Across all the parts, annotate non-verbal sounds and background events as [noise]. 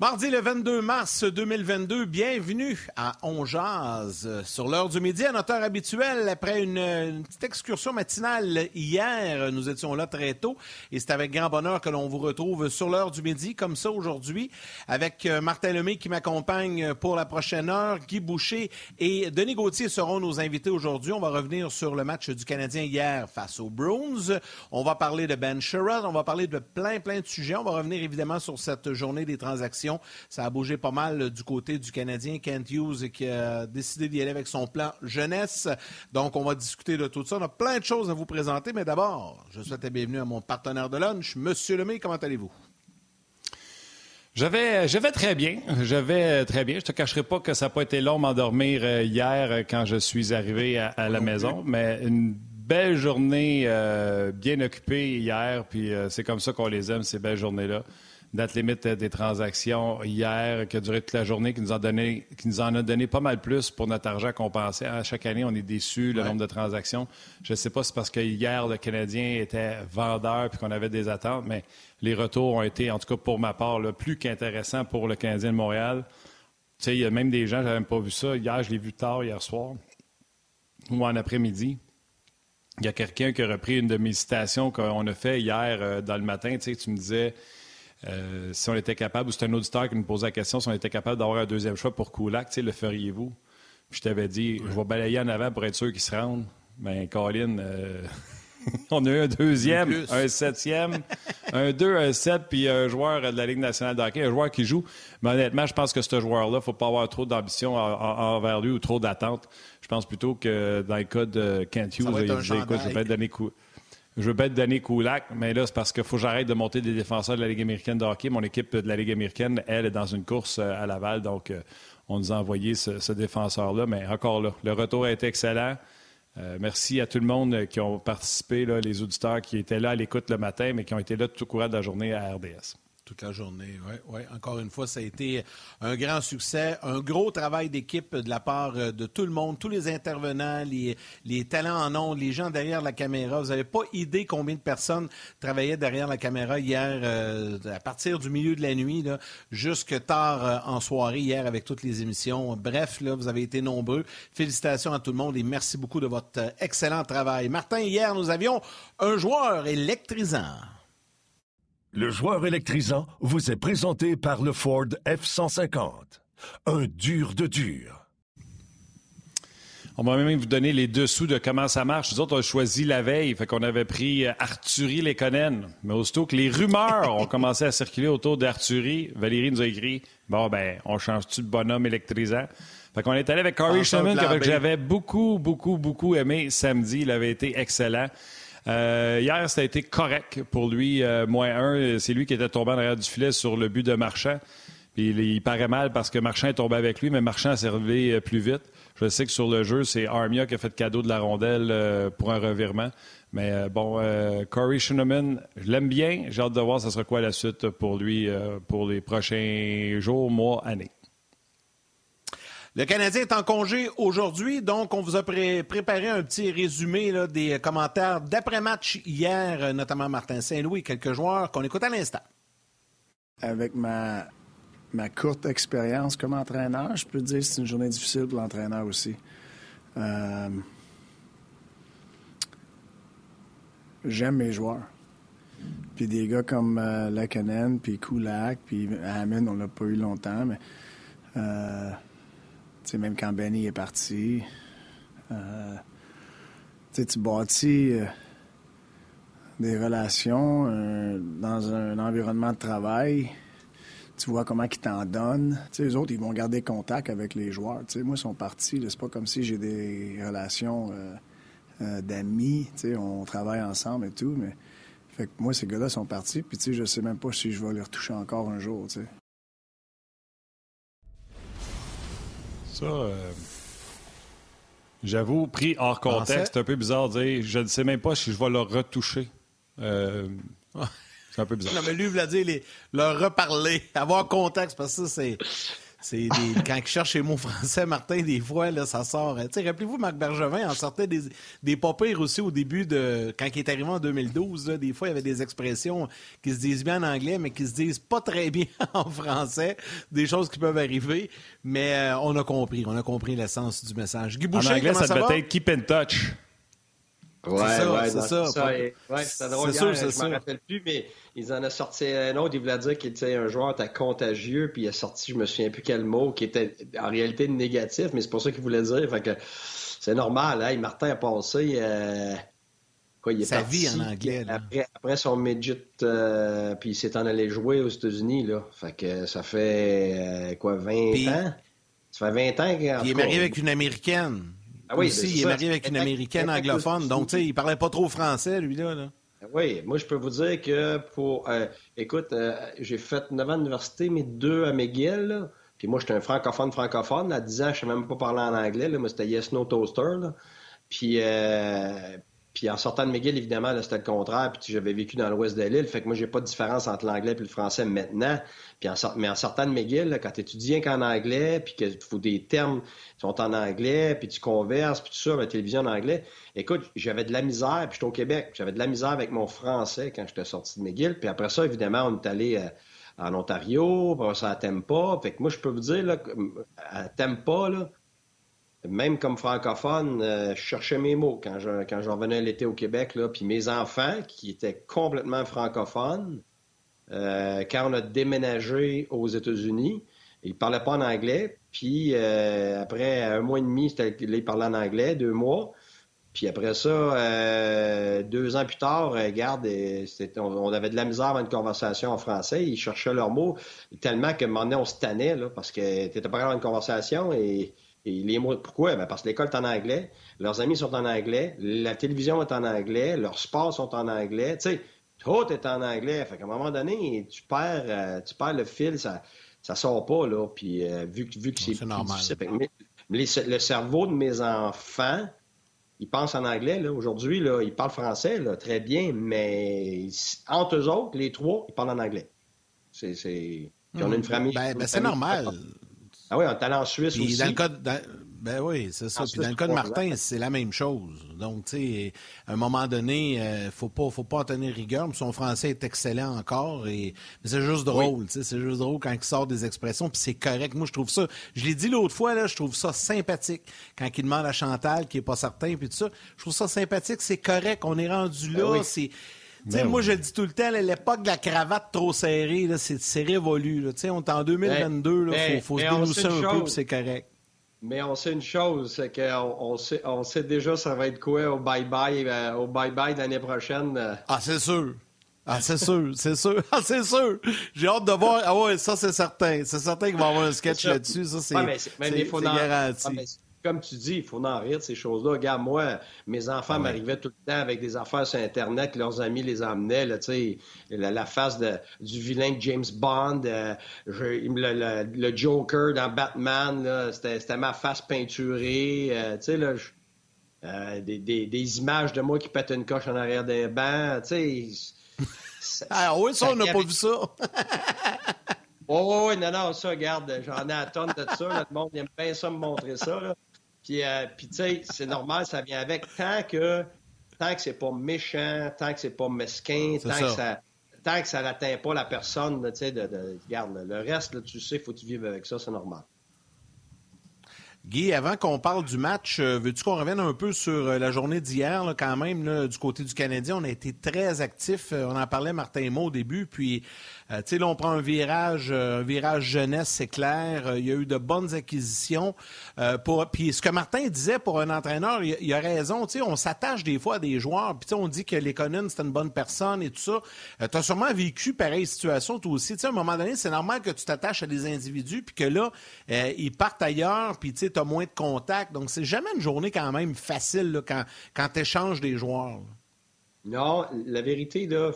Mardi le 22 mars 2022, bienvenue à On Sur l'heure du midi, à notre heure habituelle, après une, petite excursion matinale hier, nous étions là très tôt et c'est avec grand bonheur que l'on vous retrouve sur l'heure du midi, comme ça aujourd'hui, avec euh, Martin Lemay qui m'accompagne pour la prochaine heure, Guy Boucher et Denis Gauthier seront nos invités aujourd'hui. On va revenir sur le match du Canadien hier face aux Bruins. On va parler de Ben Sherrod, on va parler de plein, plein de sujets. On va revenir évidemment sur cette journée des transactions ça a bougé pas mal euh, du côté du Canadien. Kent Hughes qui a décidé d'y aller avec son plan jeunesse. Donc, on va discuter de tout ça. On a plein de choses à vous présenter, mais d'abord, je souhaite la bienvenue à mon partenaire de lunch, Monsieur Lemay. Comment allez-vous? Je vais, je vais très bien. Je vais très bien. Je te cacherai pas que ça n'a pas été long m'endormir euh, hier euh, quand je suis arrivé à, la maison, mais une belle journée bien occupée hier, puis c'est comme ça qu'on les aime, ces belles journées-là date limite des transactions hier qui a duré toute la journée, qui nous, a donné, qui nous en a donné pas mal plus pour notre argent qu'on pensait. À chaque année, on est déçu le nombre de transactions. Je ne sais pas si c'est parce que hier, le Canadien était vendeur puis qu'on avait des attentes, mais les retours ont été, en tout cas pour ma part, plus qu'intéressants pour le Canadien de Montréal. Tu sais, il y a même des gens, je n'avais même pas vu ça. Hier, je l'ai vu tard, hier soir, ou en après-midi. Il y a quelqu'un qui a repris une de mes citations qu'on a fait hier euh, dans le matin. Tu sais, tu me disais euh, si on était capable, ou c'est un auditeur qui nous posait la question, si on était capable d'avoir un deuxième choix pour Kulak, le feriez-vous? je t'avais dit, je vais balayer en avant pour être sûr qu'ils se rendent. Mais Colin, euh, [laughs] on a eu un deuxième, un septième, un deux, un sept, puis un joueur de la Ligue nationale de hockey, un joueur qui joue. Mais honnêtement, je pense que ce joueur-là, il ne faut pas avoir trop d'ambition envers lui ou trop d'attente. Je pense plutôt que dans le cas de Kent Hughes, il dit, écoute, je vais donner coup je veux pas être donné Kulak, mais là, c'est parce qu'il faut que j'arrête de monter des défenseurs de la Ligue américaine de hockey. Mon équipe de la Ligue américaine, elle, est dans une course euh, à Laval, donc euh, on nous a envoyé ce, défenseur-là. Mais encore là, le retour a été excellent. Euh, merci à tout le monde qui ont participé, les auditeurs qui étaient là à l'écoute le matin, mais qui ont été là tout au courant de la journée à RDS. Toute la journée, oui. Ouais. Encore une fois, ça a été un grand succès, un gros travail d'équipe de la part euh, de tout le monde, tous les intervenants, les, les talents en ondes, les gens derrière la caméra. Vous n'avez pas idée combien de personnes travaillaient derrière la caméra hier, euh, à partir du milieu de la nuit, jusque tard euh, en soirée, hier, avec toutes les émissions. Bref, là, vous avez été nombreux. Félicitations à tout le monde et merci beaucoup de votre excellent travail. Martin, hier, nous avions un joueur électrisant. Le joueur électrisant vous est présenté par le Ford F-150. Un dur de dur. On va même vous donner les dessous de comment ça marche. Nous autres, on a choisi la veille, fait qu'on avait pris euh, Arthurie Lekonen. Mais aussitôt que les rumeurs ont commencé à circuler autour d'Arthurie, Valérie nous a écrit Bon, ben, on change-tu de bonhomme électrisant? Fait qu'on est allé avec Corey Sherman, que j'avais beaucoup, beaucoup, beaucoup aimé samedi. Il avait été excellent. Euh, hier, ça a été correct pour lui. Euh, moins un, c'est lui qui était tombé en arrière du filet sur le but de Marchand. Puis il, paraît mal parce que Marchand est tombé avec lui, mais Marchand a servi euh, plus vite. Je sais que sur le jeu, c'est Armia qui a fait cadeau de la rondelle pour un revirement. Mais bon, Corey Schneeman, je l'aime bien. J'ai hâte de voir ce sera quoi la suite pour lui pour les prochains jours, mois, années. Le Canadien est en congé aujourd'hui, donc on vous a préparé un petit résumé des commentaires d'après-match hier, euh, notamment Martin Saint-Louis quelques joueurs qu'on écoute à l'instant. Avec ma, courte expérience comme entraîneur, je peux dire que c'est une journée difficile pour l'entraîneur aussi. Euh, j'aime mes joueurs. Puis des gars comme euh, puis Kulak, puis Amin, on l'a pas eu longtemps, mais même quand Benny est parti, euh, tu bâtis euh, des relations euh, dans un environnement de travail. Tu vois comment ils t'en donnent. les autres, ils vont garder contact avec les joueurs. moi, ils sont partis. C'est pas comme si j'ai des relations d'amis. On travaille ensemble et tout. Mais fait que moi, ces gars-là sont partis. Puis je sais même pas si je vais les retoucher encore un jour. Ça, euh, j'avoue, pris hors contexte, c'est un peu bizarre de dire je ne sais même pas si je vais le retoucher. Euh, c'est un peu bizarre. Non, mais lui, il voulait dire les, leur reparler, avoir contact, parce que ça, c'est. C'est [laughs] quand il cherche les mots français, Martin, des fois, là, ça sort. Rappelez-vous, Marc Bergevin en sortait des, des pas aussi au début de. Quand il est arrivé en 2012, là, des fois, il y avait des expressions qui se disent bien en anglais, mais qui se disent pas très bien [laughs] en français. Des choses qui peuvent arriver. Mais euh, on a compris. On a compris l'essence du message. Guy Boucher, en anglais, ça, devait être keep in touch. Ouais, ouais, c'est ça. ça. Ouais, c'était drôle. C'est sûr, c'est Je me rappelle plus, mais ils en ont sorti un autre. Il voulait dire qu'il était un joueur était contagieux, puis il a sorti, je me souviens plus quel mot, qui était en réalité négatif, mais c'est pour ça qu'il voulait dire. Fait que c'est normal, hein. Martin a passé. Euh... Quoi, il est Sa vie en anglais. Après, après, son midget, euh, puis il s'est en allé jouer aux États-Unis. Là. Fait que ça fait euh, quoi, 20 ans? Ça fait 20 ans qu'il Il est marié avec une Américaine. Ah oui, aussi, il est marié avec une Américaine anglophone, donc tu sais, il parlait pas trop français, lui-là. Là. Oui, moi, je peux vous dire que pour. Euh, écoute, euh, j'ai fait 9 ans d'université, mais deux à McGill. Puis moi, j'étais un francophone francophone. À 10 ans, je ne sais même pas parler en anglais. Là. Moi, c'était Yes No Toaster. Puis, euh, puis en sortant de McGill, évidemment, c'était le contraire. Puis j'avais vécu dans l'ouest de l'île. Fait que moi, j'ai pas de différence entre l'anglais et le français maintenant. Puis en mais en sortant de McGill, quand tu étudies qu'en anglais, puis qu'il faut des termes qui sont en anglais, puis tu converses, puis tout ça, la télévision en anglais, écoute, j'avais de la misère, puis j'étais au Québec. J'avais de la misère avec mon français quand j'étais sorti de McGill. Puis après ça, évidemment, on est allé... Euh, en Ontario, ça à Tempa. Fait que moi, je peux vous dire, là, à Tempa, là, même comme francophone, euh, je cherchais mes mots quand je, quand je revenais l'été au Québec. Puis mes enfants, qui étaient complètement francophones, euh, quand on a déménagé aux États-Unis, ils ne parlaient pas en anglais. Puis euh, après un mois et demi, ils parlaient en anglais, deux mois. Puis après ça, deux ans plus tard, regarde, on, avait de la misère à une conversation en français. Ils cherchaient leurs mots tellement que maintenant on se tannait là, parce que tu n'étais pas dans une conversation et et les mots, pourquoi? Ben parce que l'école est en anglais, leurs amis sont en anglais, la télévision est en anglais, leurs sports sont en anglais. Tu sais, tout est en anglais. Fait qu'à un moment donné, tu perds, euh, tu perds le fil, ça, ça sort pas, là. Puis euh, vu, vu que c'est normal. le cerveau de mes enfants, ils pensent en anglais, là. Aujourd'hui, là, ils parlent français, là, très bien, mais entre eux autres, les trois, ils parlent en anglais. C'est, c'est... Puis on a une hmm. famille. Ben, ben c'est normal. Ah oui, en talent en Suisse aussi. Dans le cas ben oui, c'est ça. Puis dans le cas de Martin, c'est la même chose. Donc, tu sais, à un moment donné, euh, faut pas, faut pas en tenir rigueur. Son français est excellent encore. Et... Mais c'est juste drôle, tu sais. C'est juste drôle quand il sort des expressions. Puis c'est correct. Moi, je trouve ça. Je l'ai dit l'autre fois, là, je trouve ça sympathique. Quand il demande à Chantal, qui est pas certain, puis tout ça. Je trouve ça sympathique. C'est correct. On est rendu ben là. C'est ben moi, je le dis tout le temps, l'époque de la cravate trop serrée, c'est révolu. On est en 2022, il ben, faut, ben, se dénousser un peu, c'est correct. Mais on sait une chose, c'est qu'on on sait, on sait déjà ça va être quoi au bye-bye euh, au bye-bye l'année prochaine. Euh. Ah, c'est sûr. Ah, c'est sûr, c'est sûr. [laughs] Ah, c'est sûr. J'ai hâte de voir. Ah ouais, ça, c'est certain. C'est certain qu'il va y avoir un sketch là-dessus. Ça, c'est garanti comme tu dis, il faut en rire de ces choses-là. Regarde, moi, mes enfants m'arrivaient tout le temps avec des affaires sur Internet, leurs amis les emmenaient, là, la, la face de, du vilain James Bond, euh, le, Joker dans Batman, c'était ma face peinturée, euh, tu sais, là, euh, des, des, des, images de moi qui pètent une coche en arrière d'un banc, tu sais. [laughs] ah oui, ça, on n'a pas vu ça. [laughs] [laughs] Oh, oui, non, non, ça, regarde, j'en ai à tonne de ça. Le monde aime bien ça me montrer ça. Là. Puis, euh, puis tu sais, c'est normal, ça vient avec. Tant que, tant que c'est pas méchant, tant que c'est pas mesquin, tant que ça tant que ça n'atteint pas la personne, tu sais, de, de, regarde, le reste, là, tu sais, faut que tu vives avec ça, c'est normal. Guy, avant qu'on parle du match, euh, veux-tu qu'on revienne un peu sur euh, la journée d'hier, quand même, du côté du Canadien? On a été très actifs. On en parlait, Martin Mo, au début. Puis, euh, là, on prend un virage, euh, un virage jeunesse, c'est clair. Euh, il y a eu de bonnes acquisitions. Puis ce que Martin disait pour un entraîneur, il, a raison. On s'attache des fois à des joueurs. Puis on dit que Lekonen, c'est une bonne personne et tout ça. tu as sûrement vécu pareille situation, toi aussi. À un moment donné, c'est normal que tu t'attaches à des individus, puis que là, ils partent ailleurs, puis tu as moins de contacts. Donc, c'est jamais une journée quand même facile quand, quand tu échanges des joueurs. Non, la vérité, là,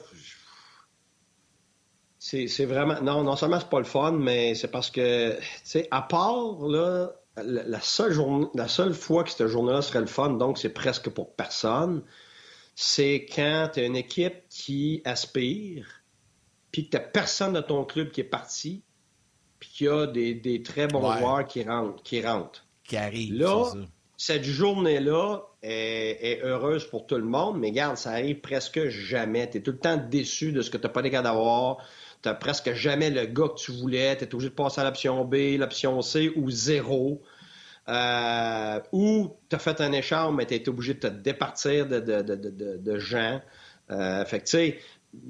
c'est vraiment. Non, non seulement c'est pas le fun, mais c'est parce que, tu sais, à part, là, la, seule journée, la seule fois que cette journée-là serait le fun, donc c'est presque pour personne, c'est quand tu as une équipe qui aspire, puis que tu personne de ton club qui est parti, puis qu'il y a des, très bons joueurs qui rentrent. Qui, rentrent. qui arrivent. Là, cette journée-là est, heureuse pour tout le monde, mais regarde, ça arrive presque jamais. Tu es tout le temps déçu de ce que tu n'as pas les gars d'avoir. Tu presque jamais le gars que tu voulais. Tu es obligé de passer à l'option B, l'option C ou zéro. Euh, ou tu as fait un échange, mais tu es obligé de te départir de, de, de, de gens. Euh, fait que, tu sais,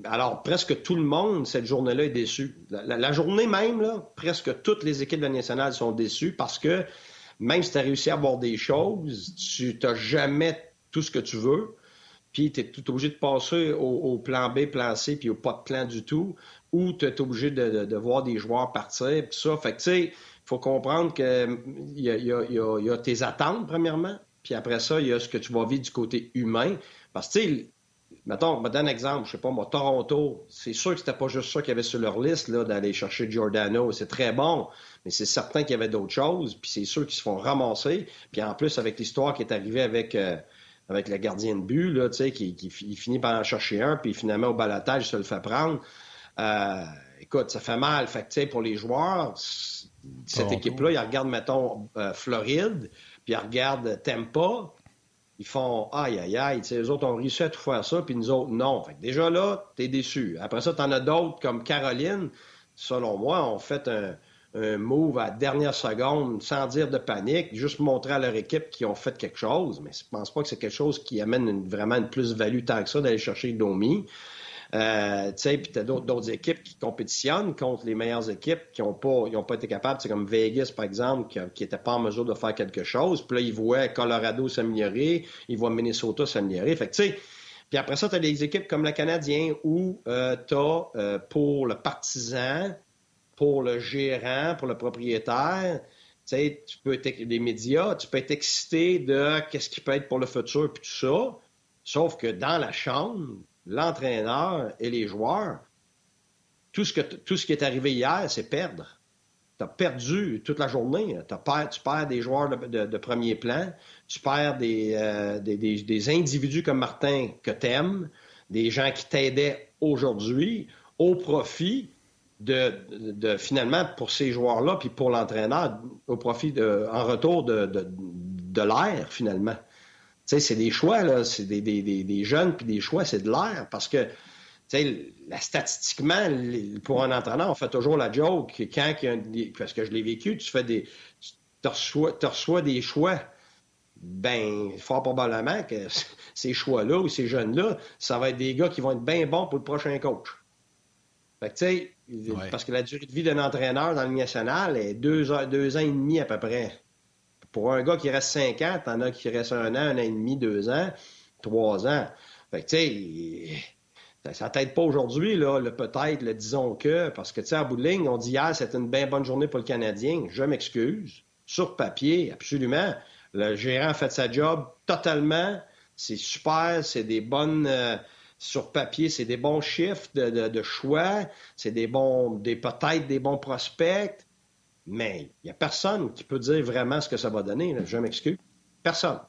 alors presque tout le monde, cette journée-là, est déçu. La, journée même, là, presque toutes les équipes de la nationale sont déçues parce que même si tu as réussi à avoir des choses, tu n'as jamais tout ce que tu veux. Puis tu es tout obligé de passer au, plan B, plan C, puis au pas de plan du tout, ou tu es obligé de, voir des joueurs partir, puis ça. Fait que tu sais, faut comprendre qu'il y a, y, a, tes attentes, premièrement, puis après ça, il y a ce que tu vas vivre du côté humain. Parce que, tu sais, mettons, je me donne un exemple, je sais pas, moi, Toronto, c'est sûr que c'était pas juste ça qu'il y avait sur leur liste, là, d'aller chercher Giordano. C'est très bon, mais c'est certain qu'il y avait d'autres choses, puis c'est sûr qu'ils se font ramasser. Puis en plus, avec l'histoire qui est arrivée avec, euh, avec le gardien de but, là, tu sais, qui, qui, finit par en chercher un, puis finalement, au balotage, il se le fait prendre. Euh, écoute, ça fait mal. Fait que, pour les joueurs, cette équipe-là, ils regardent, mettons, euh, Floride, puis ils regardent Tampa, ils font aïe, aïe, aïe, les autres ont réussi à tout faire ça, puis nous autres, non. Fait que déjà là, t'es déçu. Après ça, t'en as d'autres comme Caroline, selon moi, ont fait un, move à la dernière seconde sans dire de panique, juste montrer à leur équipe qu'ils ont fait quelque chose. Mais je pense pas que c'est quelque chose qui amène vraiment une plus-value tant que ça d'aller chercher Domi. Euh, tu sais, puis t'as d'autres équipes qui compétitionnent contre les meilleures équipes qui n'ont pas, pas été capables. C'est comme Vegas, par exemple, qui n'était pas en mesure de faire quelque chose. Puis là, ils voient Colorado s'améliorer, ils voient Minnesota s'améliorer. Fait tu sais, puis après ça, tu as des équipes comme le Canadien où euh, tu as euh, pour le partisan, pour le gérant, pour le propriétaire, tu sais, tu peux être des médias, tu peux être excité de qu'est-ce qui peut être pour le futur puis tout ça. Sauf que dans la chambre, l'entraîneur et les joueurs, tout ce, que, tout ce qui est arrivé hier, c'est perdre. Tu as perdu toute la journée. tu perds des joueurs de, premier plan, tu perds euh, des, des, individus comme Martin que tu aimes, des gens qui t'aidaient aujourd'hui au profit de, de, finalement pour ces joueurs-là, puis pour l'entraîneur, au profit de, en retour de, de l'air finalement sais, c'est des choix, là. C'est des, des, des, jeunes, puis des choix, c'est de l'air. Parce que, tu sais, statistiquement, pour un entraîneur, on fait toujours la joke quand il parce que je l'ai vécu, tu fais des. Tu reçois, reçois des choix. Ben, fort probablement que [laughs] ces choix-là ou ces jeunes-là, ça va être des gars qui vont être bien bons pour le prochain coach. Fait que, tu sais, parce que la durée de vie d'un entraîneur dans le national est deux, deux ans et demi à peu près. Pour un gars qui reste 5 ans, t'en as qui reste un an, un an et demi, deux ans, trois ans. Fait que, tu sais, ça t'aide pas aujourd'hui, là, le peut-être, le disons que, parce que, tu sais, bout de ligne, on dit hier, c'était une bien bonne journée pour le Canadien. Je m'excuse. Sur papier, absolument. Le gérant a fait sa job totalement. C'est super, c'est des bonnes. Euh, sur papier, c'est des bons chiffres de, de choix, c'est des bons, des peut-être des bons prospects. Mais il n'y a personne qui peut dire vraiment ce que ça va donner. Je m'excuse. Personne.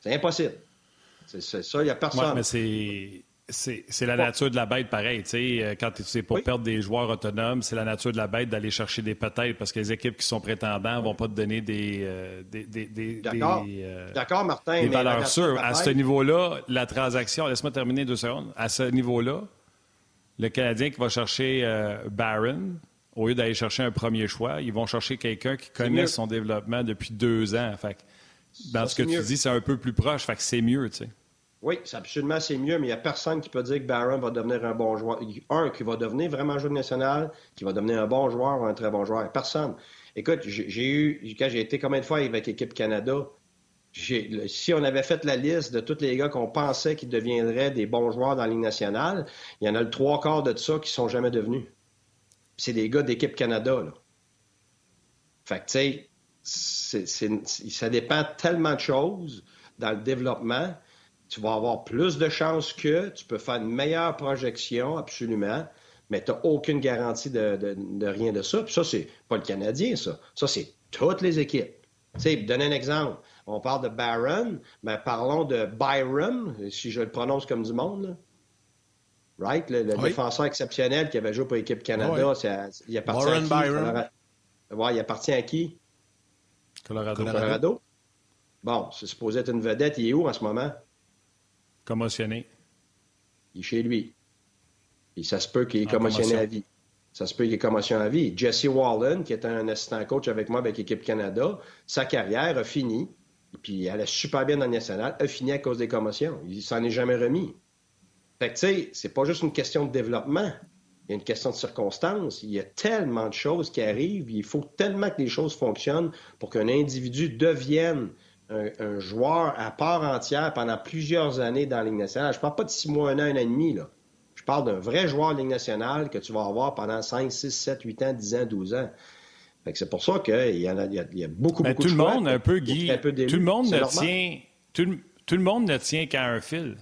C'est impossible. C'est ça, il n'y a personne. mais c'est. C'est la nature de la bête, pareil. Euh, quand c'est pour perdre des joueurs autonomes, c'est la nature de la bête d'aller chercher des peut-être parce que les équipes qui sont prétendants ne vont pas te donner des, euh, D'accord, euh, Martin. Des valeurs sûres. À ce niveau-là, la transaction, laisse-moi terminer deux secondes. À ce niveau-là, le Canadien qui va chercher Barron, au lieu d'aller chercher un premier choix, ils vont chercher quelqu'un qui connaît son développement depuis deux ans. Fait dans ce que tu dis, c'est un peu plus proche, fait que c'est mieux, tu sais. Oui, absolument, c'est mieux, mais il n'y a personne qui peut dire que Barron va devenir un bon joueur. Un, qui va devenir vraiment joueur national, qui va devenir un bon joueur ou un très bon joueur. Personne. Écoute, j'ai eu, quand j'ai été combien de fois avec l'équipe Canada, si on avait fait la liste de tous les gars qu'on pensait qui deviendraient des bons joueurs dans la Ligue nationale, il y en a le trois quarts de ça qui sont jamais devenus c'est des gars d'équipe Canada. Là. Fait que, tu sais, ça dépend tellement de choses dans le développement. Tu vas avoir plus de chances que tu peux faire une meilleure projection, absolument, mais tu n'as aucune garantie de, rien de ça. Puis ça, c'est pas le Canadien, ça. Ça, c'est toutes les équipes. Tu sais, donner un exemple. on parle de Barron, mais parlons de Byron, si je le prononce comme du monde. Right? Le, défenseur exceptionnel qui avait joué pour l'équipe Canada, il appartient à qui? Byron. Ouais, il appartient à qui? Colorado. Colorado. Bon, c'est supposé être une vedette. Il est où en ce moment? Commotionné. Il est chez lui. Et ça se peut qu'il est commotionné à vie. Ça se peut qu'il ait commotion à vie. Jesse Wallen, qui était un assistant coach avec moi avec l'équipe Canada, sa carrière a fini. Puis elle est super bien dans le national, a fini à cause des commotions. Il s'en est jamais remis. Fait que, tu sais, c'est pas juste une question de développement. Il y a une question de circonstance. Il y a tellement de choses qui arrivent. Il faut tellement que les choses fonctionnent pour qu'un individu devienne un, joueur à part entière pendant plusieurs années dans la Ligue nationale. Je parle pas de six mois, un an, un an et demi. Là. Je parle d'un vrai joueur de Ligue nationale que tu vas avoir pendant 5, 6, 7, 8 ans, 10 ans, 12 ans. c'est pour ça qu'il y, en a, il y a, beaucoup, beaucoup tout de le monde, un peu, Guy, tout le monde ne tient... Tout, tout, le monde ne tient qu'à un fil.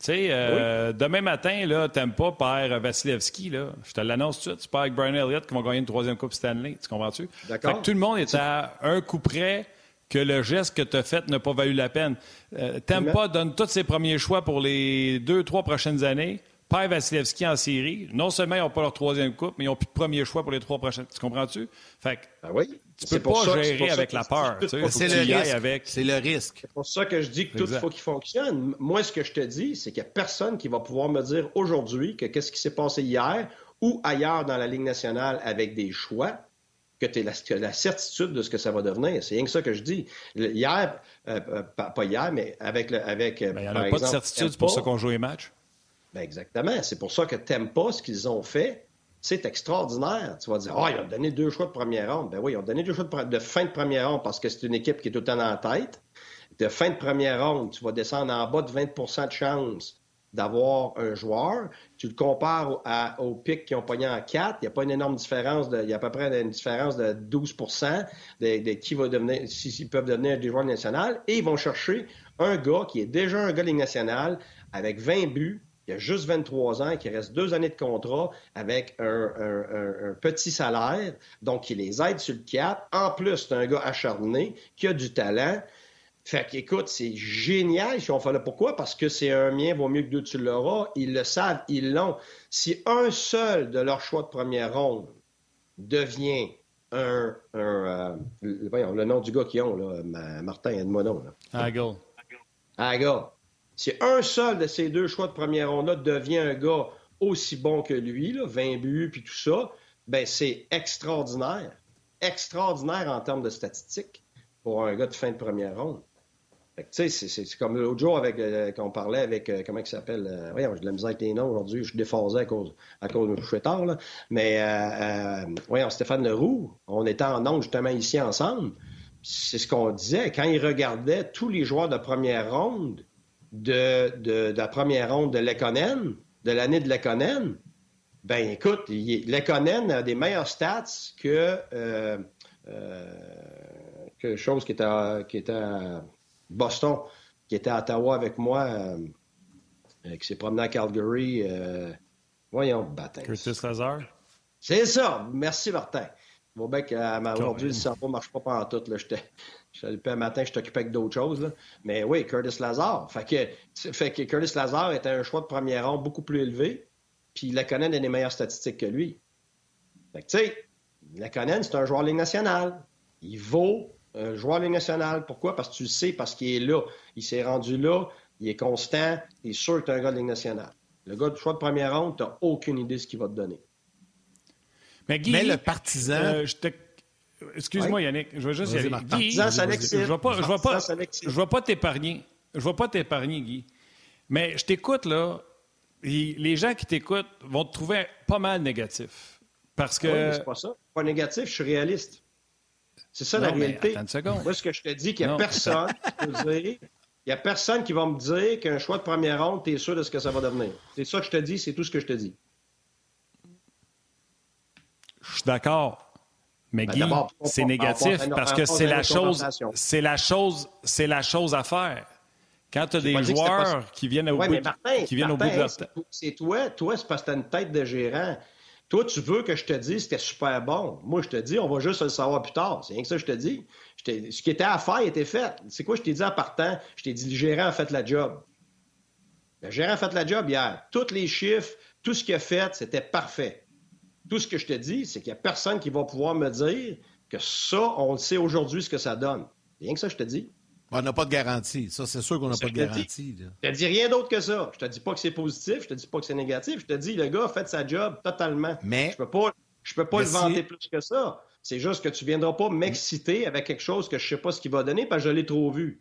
Tu sais, euh, demain matin, là, t'aimes pas père Vasilevski, là. Je te l'annonce tout de suite. C'est pas avec Brian Elliott qui vont gagner une troisième Coupe Stanley. Tu comprends-tu? D'accord. tout le monde est à un coup près que le geste que tu as fait n'a pas valu la peine. Euh, t'aimes pas, donne tous ses premiers choix pour les deux, trois prochaines années. Père Vasilevski en série, non seulement ils n'ont pas leur troisième coupe, mais ils n'ont plus de premier choix pour les trois prochaines. Tu comprends-tu? Fait que ben oui. tu peux pas gérer avec la peur. C'est le, risque. C'est le risque. C'est pour ça que je dis que tout faut qu'il fonctionne. Moi, ce que je te dis, c'est qu'il n'y a personne qui va pouvoir me dire aujourd'hui que qu'est-ce qui s'est passé hier ou ailleurs dans la Ligue nationale avec des choix que tu as la, certitude de ce que ça va devenir. C'est rien que ça que je dis. Hier, euh, euh, pas, hier, mais avec... Le, avec ben, il n'y en a pas de certitude, c'est pour ça qu'on joue les matchs. Ben exactement. C'est pour ça que t'aimes pas ce qu'ils ont fait. C'est extraordinaire. Tu vas dire, oh, ils ont donné deux choix de première ronde. Ben oui, ils ont donné deux choix de, fin de première ronde parce que c'est une équipe qui est tout le temps en tête. De fin de première ronde, tu vas descendre en bas de 20 de chance d'avoir un joueur. Tu le compares aux pics qui ont pogné en 4. Il n'y a pas une énorme différence. il y a à peu près une différence de 12% de, qui va devenir, s'ils peuvent devenir des joueurs nationaux. Et ils vont chercher un gars qui est déjà un gars de Ligue nationale avec 20 buts, il a juste 23 ans, qui reste deux années de contrat avec un, petit salaire, donc il les aide sur le cap. En plus, c'est un gars acharné qui a du talent. Fait qu'écoute, c'est génial si on fait le pourquoi, parce que c'est un mien vaut mieux que deux tu l'auras. Ils le savent, ils l'ont. Si un seul de leur choix de première ronde devient un. Euh, voyons, le nom du gars qu'ils ont, là, Martin. Hagel. Hagel. Si un seul de ces deux choix de première ronde-là devient un gars aussi bon que lui, là, 20 buts puis tout ça, ben c'est extraordinaire. Extraordinaire en termes de statistiques pour un gars de fin de première ronde. Tu sais, c'est comme l'autre jour avec euh, qu'on parlait avec euh, comment il s'appelle euh, voyons, j'ai de la misère avec les noms aujourd'hui, je suis déphasé à cause à cause de coucher tard là. Mais voyons, Stéphane Leroux, on était en onde justement ici ensemble. C'est ce qu'on disait quand il regardait tous les joueurs de première ronde de, la première ronde de Lekonen, de l'année de Lekonen, ben écoute, Lekonen a des meilleurs stats que, euh, euh, que chose qui était, qui était Boston, qui était à Ottawa avec moi, euh, qui s'est promené à Calgary. voyons, bâtard. Curtis Lazar? C'est ça. Merci, Martin. Bon, bien qu'aujourd'hui, le cerveau ne marche pas pendant tout. Là. Je un matin, je t'occupais avec d'autres choses. Mais oui, Curtis Lazar. Fait que, fait que Curtis Lazar était un choix de premier rang beaucoup plus élevé. Puis Laconen a des meilleures statistiques que lui. Fait que, tu sais, Laconen, c'est un joueur de Ligue nationale. Il vaut un joueur de Ligue nationale. Pourquoi? Parce que tu le sais, parce qu'il est là. Il s'est rendu là, il est constant, il est sûr que tu es un gars de Ligue nationale. Le gars de choix de première ronde, tu n'as aucune idée de ce qu'il va te donner. Mais, Guy, le partisan. Euh, je te Excuse-moi, Yannick, je vais juste y aller. Guy, je ne vais pas, je vais pas, t'épargner. Je vais pas t'épargner, Guy. Mais je t'écoute, là. Les gens qui t'écoutent vont te trouver pas mal négatif. Parce que. Oui, c'est pas ça. Pas négatif, je suis réaliste. C'est ça la réalité. Moi, ce que je te dis, qu'il n'y a personne [laughs] il n'y a personne qui va me dire qu'un choix de première ronde, tu es sûr de ce que ça va devenir. C'est ça que je te dis, c'est tout ce que je te dis. Je suis d'accord. Mais ben, Guy, c'est négatif parce que c'est la chose, c'est la chose, c'est la chose à faire. Quand tu as des joueurs qui viennent au bout, qui viennent au bout de leur C'est toi, toi, c'est parce que tu as une tête de gérant. Toi, tu veux que je te dise c'était super bon. Moi, je te dis, on va juste le savoir plus tard. C'est rien que ça je te dis. ce qui était à faire était fait. C'est quoi je t'ai dit en partant? Je t'ai dit, le gérant a fait la job. Le gérant a fait la job hier. Tous les chiffres, tout ce qu'il a fait, c'était parfait. Tout ce que je te dis, c'est qu'il n'y a personne qui va pouvoir me dire que ça, on le sait aujourd'hui ce que ça donne. Rien que ça, je te dis. On n'a pas de garantie. Ça, c'est sûr qu'on n'a pas de garantie. Je te dis rien d'autre que ça. Je te dis pas que c'est positif, je te dis pas que c'est négatif. Je te dis, le gars a fait sa job totalement. Mais. Je peux pas, je peux pas le vanter plus que ça. C'est juste que tu viendras pas m'exciter avec quelque chose que je sais pas ce qu'il va donner parce que je l'ai trop vu.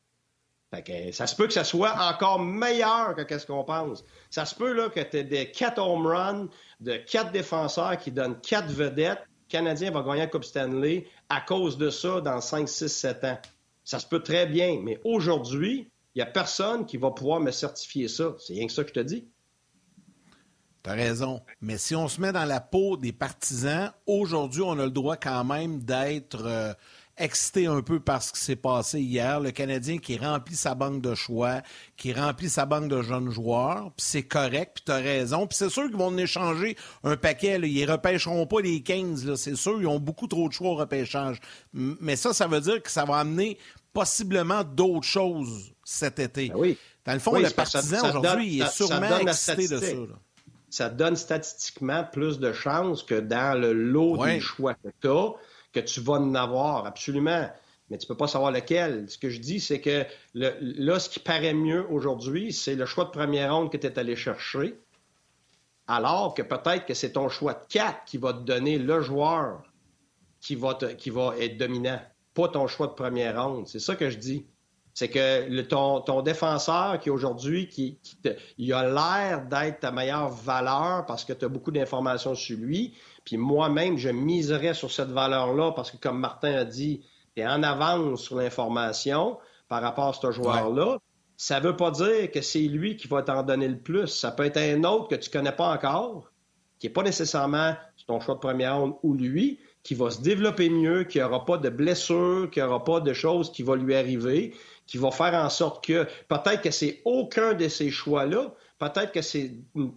ça se peut que ça soit encore meilleur que ce qu'on pense. Ça se peut là, que tu aies des quatre home runs de quatre défenseurs qui donnent quatre vedettes. Le Canadien va gagner la Coupe Stanley à cause de ça dans 5, 6, 7 ans. Ça se peut très bien, mais aujourd'hui, il n'y a personne qui va pouvoir me certifier ça. C'est rien que ça que je te dis. Tu as raison. Mais si on se met dans la peau des partisans, aujourd'hui, on a le droit quand même d'être euh, excité un peu par ce qui s'est passé hier. Le Canadien qui remplit sa banque de choix, qui remplit sa banque de jeunes joueurs, puis c'est correct, puis tu as raison. Puis c'est sûr qu'ils vont en échanger un paquet. Là. Ils repêcheront pas les 15, c'est sûr. Ils ont beaucoup trop de choix au repêchage. Mais ça, ça veut dire que ça va amener possiblement d'autres choses cet été. Ben oui. Dans le fond, le partisan aujourd'hui est sûrement excité de ça. Ça donne statistiquement plus de chances que dans le lot des choix que tu as que tu vas en avoir, absolument. Mais tu ne peux pas savoir lequel. Ce que je dis, c'est que là, ce qui paraît mieux aujourd'hui, c'est le choix de première ronde que tu es allé chercher, alors que peut-être que c'est ton choix de 4 qui va te donner le joueur qui va, qui va être dominant, pas ton choix de première ronde. C'est ça que je dis. C'est que ton, ton, défenseur qui aujourd'hui, qui, il a l'air d'être ta meilleure valeur parce que tu as beaucoup d'informations sur lui, puis moi-même, je miserais sur cette valeur-là parce que, comme Martin a dit, tu es en avance sur l'information par rapport à ce joueur-là. Ça ne veut pas dire que c'est lui qui va t'en donner le plus. Ça peut être un autre que tu ne connais pas encore, qui n'est pas nécessairement ton choix de première ronde ou lui, qui va se développer mieux, qui n'aura pas de blessures, qui n'aura pas de choses qui vont lui arriver, qui va faire en sorte que peut-être que c'est aucun de ces choix-là, peut-être que c'est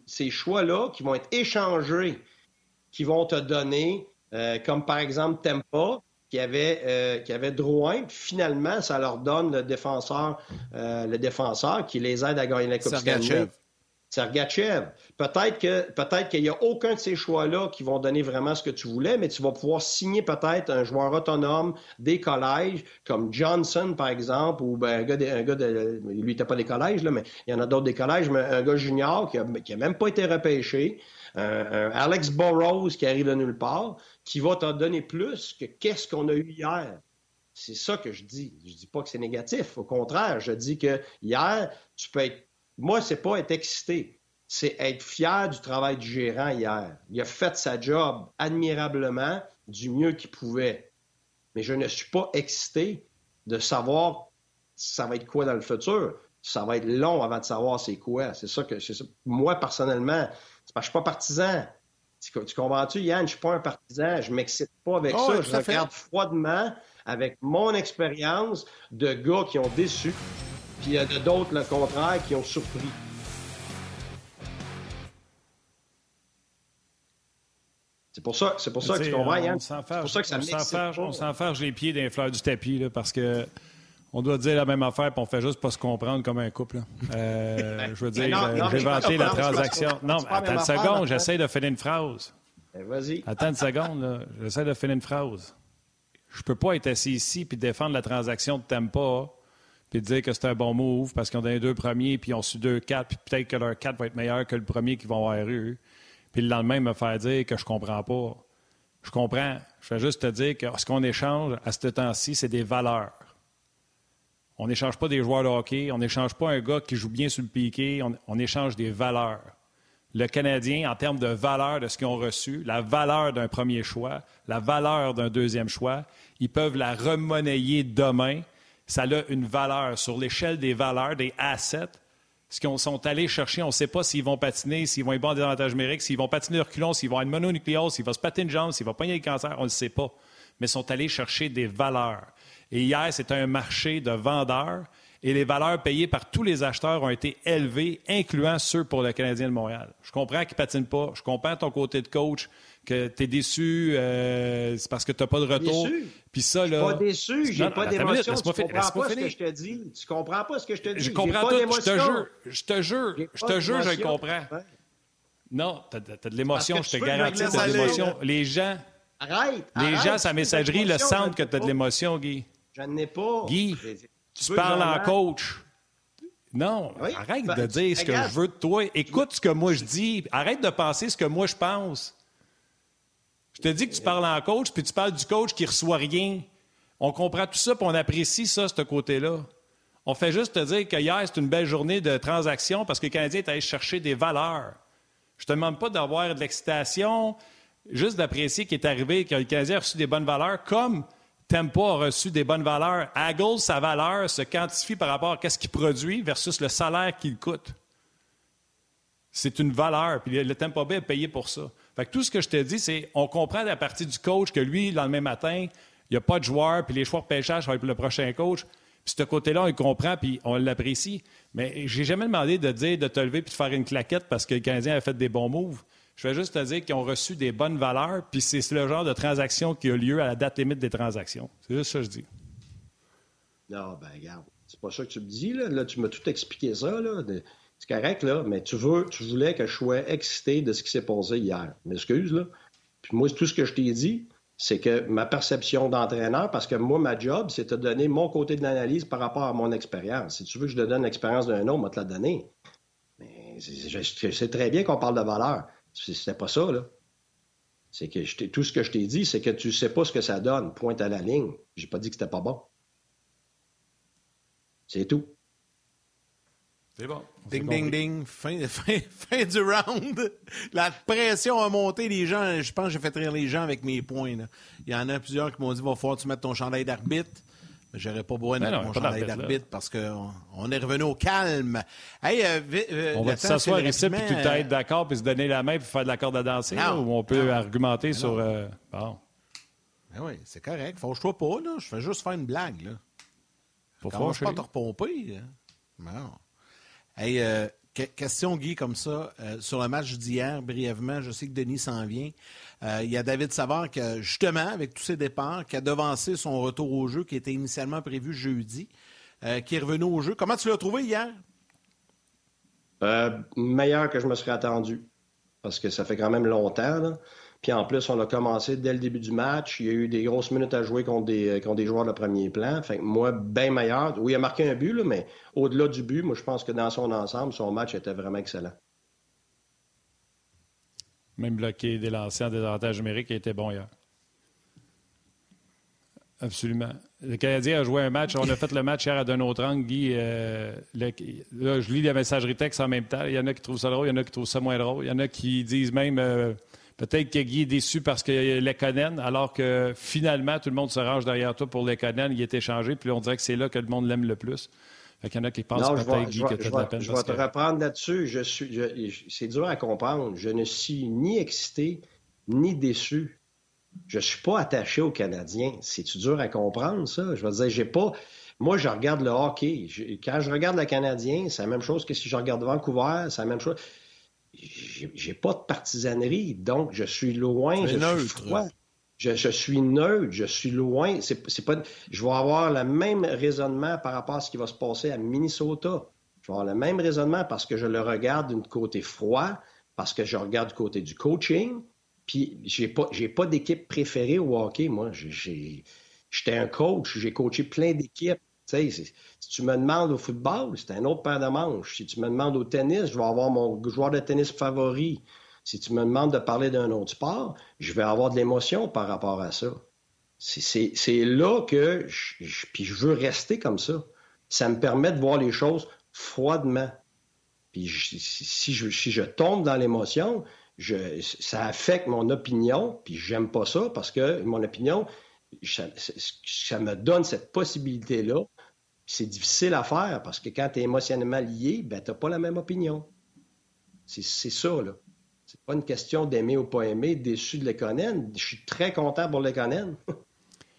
ces choix-là qui vont être échangés qui vont te donner, euh, comme par exemple Tempa, qui avait, euh, qui avait Drouin, puis finalement, ça leur donne le défenseur, euh, le défenseur qui les aide à gagner la Coupe Stanley. Sergachev. Peut-être que peut-être qu'il n'y a aucun de ces choix-là qui vont donner vraiment ce que tu voulais, mais tu vas pouvoir signer peut-être un joueur autonome des collèges, comme Johnson, par exemple, ou ben, un gars, de, un gars de, lui, n'était pas des collèges, là, mais il y en a d'autres des collèges, mais un gars junior qui n'a a même pas été repêché, un, Alex Burrows qui arrive de nulle part, qui va t'en donner plus que qu'est-ce qu'on a eu hier. C'est ça que je dis. Je dis pas que c'est négatif. Au contraire, je dis que hier, tu peux être. Moi, c'est pas être excité. C'est être fier du travail du gérant hier. Il a fait sa job admirablement, du mieux qu'il pouvait. Mais je ne suis pas excité de savoir ça va être quoi dans le futur. Ça va être long avant de savoir c'est quoi. C'est ça que moi personnellement, c'est parce que je suis pas partisan. Tu, comprends-tu, Yann? Je suis pas un partisan. Je m'excite pas avec oh, ça. Je regarde froidement avec mon expérience de gars qui ont déçu, puis il y a d'autres, le contraire, qui ont surpris. C'est pour ça, c'est pour ça que tu comprends, Yann. C'est pour ça que ça On s'enfarge les pieds d'un fleur du tapis, là, parce que on doit dire la même affaire, puis on fait juste pas se comprendre comme un couple. Euh, [laughs] je veux dire, euh, j'ai vanté la transaction. Non, attends une seconde, j'essaie de finir une phrase. Ben, vas-y. Attends une seconde, j'essaie de finir une phrase. Je peux pas être assis ici puis défendre la transaction de Tampa puis dire que c'est un bon move parce qu'ils ont donné deux premiers puis ils ont su deux quatre puis peut-être que leur quatre va être meilleur que le premier qu'ils vont avoir eu. Puis le lendemain me faire dire que je comprends pas. Je comprends. Je vais juste te dire que ce qu'on échange à ce temps-ci, c'est des valeurs. On n'échange pas des joueurs de hockey, on n'échange pas un gars qui joue bien sur le piqué, on, échange des valeurs. Le Canadien, en termes de valeur de ce qu'ils ont reçu, la valeur d'un premier choix, la valeur d'un deuxième choix, ils peuvent la remonnayer demain. Ça a une valeur sur l'échelle des valeurs, des assets. Ce qu'ils sont allés chercher, on ne sait pas s'ils vont patiner, s'ils vont être bons des avantages numériques, s'ils vont patiner de reculons, s'ils vont être mononucléose, s'ils vont se patiner une jambe, s'ils vont pogner le cancer, on ne sait pas. Mais ils sont allés chercher des valeurs. Et hier, c'était un marché de vendeurs. et les valeurs payées par tous les acheteurs ont été élevées, incluant ceux pour le Canadien de Montréal. Je comprends qu'il ne patine pas. Je comprends ton côté de coach, que tu es déçu, euh, c'est parce que tu n'as pas de retour. Puis ça, là. Je suis pas déçu, j'ai pas d'émotion. Tu comprends pas, ce que je te dis. Tu comprends pas ce que je te dis. Je comprends tout. Je te jure, je te jure, je te jure, je comprends. Non, tu as, de l'émotion, je te garantis, tu as de l'émotion. Les gens. Arrête! Les gens, sa messagerie le sentent que tu as de l'émotion, Guy. Je n'ai pas. Guy, tu parles en coach. Non, arrête de dire ce que je veux de toi. Écoute ce que moi je dis. Arrête de penser ce que moi je pense. Je te dis que tu parles en coach, puis tu parles du coach qui reçoit rien. On comprend tout ça, puis on apprécie ça, ce côté-là. On fait juste te dire que hier, c'est une belle journée de transaction parce que le Canadien est allé chercher des valeurs. Je te demande pas d'avoir de l'excitation, juste d'apprécier qu'il est arrivé, que le Canadien a reçu des bonnes valeurs, comme Tempo a reçu des bonnes valeurs. Haggle, sa valeur se quantifie par rapport à ce qu'il produit versus le salaire qu'il coûte. C'est une valeur, puis le Tempo Bay est payé pour ça. Fait que tout ce que je te dis, c'est on comprend la partie du coach que lui, le lendemain matin, il n'y a pas de joueur, puis les choix de pêchage vont être le prochain coach. Puis ce côté-là, on le comprend, puis on l'apprécie. Mais j'ai jamais demandé de dire de te lever puis de faire une claquette parce que le Canadien a fait des bons moves. Je vais juste te dire qu'ils ont reçu des bonnes valeurs, puis c'est le genre de transaction qui a lieu à la date limite des transactions. C'est juste ça que je dis. Non, ben regarde, c'est pas ça que tu me dis, là. là tu m'as tout expliqué ça, là. C'est correct, là, mais tu, veux, tu voulais que je sois excité de ce qui s'est passé hier. M'excuse, là. Puis moi, tout ce que je t'ai dit, c'est que ma perception d'entraîneur, parce que moi, ma job, c'est de te donner mon côté de l'analyse par rapport à mon expérience. Si tu veux que je te donne l'expérience d'un autre, moi te la donner. Mais je sais très bien qu'on parle de valeur. C'était pas ça, là. C'est que tout ce que je t'ai dit, c'est que tu sais pas ce que ça donne. Pointe à la ligne. J'ai pas dit que c'était pas bon. C'est tout. C'est bon. Ding, ding, ding. [laughs] Fin, fin, du round. La pression a monté. Les gens, je pense que j'ai fait rire les gens avec mes points. Il y en a plusieurs qui m'ont dit va falloir que tu mettes ton chandail d'arbitre. J'aurais pas besoin de mettre mon chandail d'arbitre parce qu'on on est revenu au calme. Hey, euh, euh, on va s'asseoir ici puis tout être d'accord puis se donner la main puis faire de la corde à danser ou on peut argumenter sur. Euh, bon. Ben oui, c'est correct. Fâche-toi pas, là. Je fais juste faire une blague, là. Faut pas te repomper. Non. Hey, question, Guy, comme ça, sur le match d'hier, brièvement, je sais que Denis s'en vient. Euh, il y a David Savard qui, justement, avec tous ses départs, qui a devancé son retour au jeu qui était initialement prévu jeudi, euh, qui est revenu au jeu. Comment tu l'as trouvé hier? Euh, meilleur que je me serais attendu. Parce que ça fait quand même longtemps. Puis en plus, on a commencé dès le début du match. Il y a eu des grosses minutes à jouer contre des, des joueurs de premier plan. Fait que moi, bien meilleur. Oui, il a marqué un but, mais au-delà du but, moi, je pense que dans son ensemble, son match était vraiment excellent. Même bloqué des lancers en désavantage numérique qui était bon hier. Absolument. Le Canadien a joué un match. On a fait le match hier à d'un autre angle. Guy, euh, là, je lis la messagerie texte en même temps. Il y en a qui trouvent ça drôle, il y en a qui trouvent ça moins drôle. Il y en a qui disent même euh, peut-être que Guy est déçu parce qu'il y a Lekonen, alors que finalement, tout le monde se range derrière toi pour Lekonen. Il est échangé, puis on dirait que c'est là que le monde l'aime le plus. Il y en a qui pensent peut-être, Guy, que tu de la peine. Je vais te reprendre là-dessus. Je suis, c'est dur à comprendre. Je ne suis ni excité ni déçu. Je ne suis pas attaché aux Canadiens. C'est dur à comprendre, ça? Je veux dire, j'ai pas. Moi, je regarde le hockey. quand je regarde le Canadien, c'est la même chose que si je regarde Vancouver. C'est la même chose. J'ai pas de partisanerie, donc je suis loin, je suis froid. Je, suis neutre, je suis loin. C'est, pas, je vais avoir le même raisonnement par rapport à ce qui va se passer à Minnesota. Je vais avoir le même raisonnement parce que je le regarde d'un côté froid, parce que je regarde du côté du coaching. Puis j'ai pas, j'ai pas d'équipe préférée au hockey. Moi, j'ai, j'étais un coach, j'ai coaché plein d'équipes. Si tu me demandes au football, c'est un autre paire de manches. Si tu me demandes au tennis, je vais avoir mon joueur de tennis favori. Si tu me demandes de parler d'un autre sport, je vais avoir de l'émotion par rapport à ça. C'est là que je, puis je veux rester comme ça. Ça me permet de voir les choses froidement. Puis si, je, si je tombe dans l'émotion, ça affecte mon opinion, puis j'aime pas ça parce que mon opinion, ça, me donne cette possibilité-là. C'est difficile à faire parce que quand tu es émotionnellement lié, ben, tu n'as pas la même opinion. C'est ça, là. C'est pas une question d'aimer ou pas aimer, déçu de Lekonen. Je suis très content pour Lekonen. [laughs]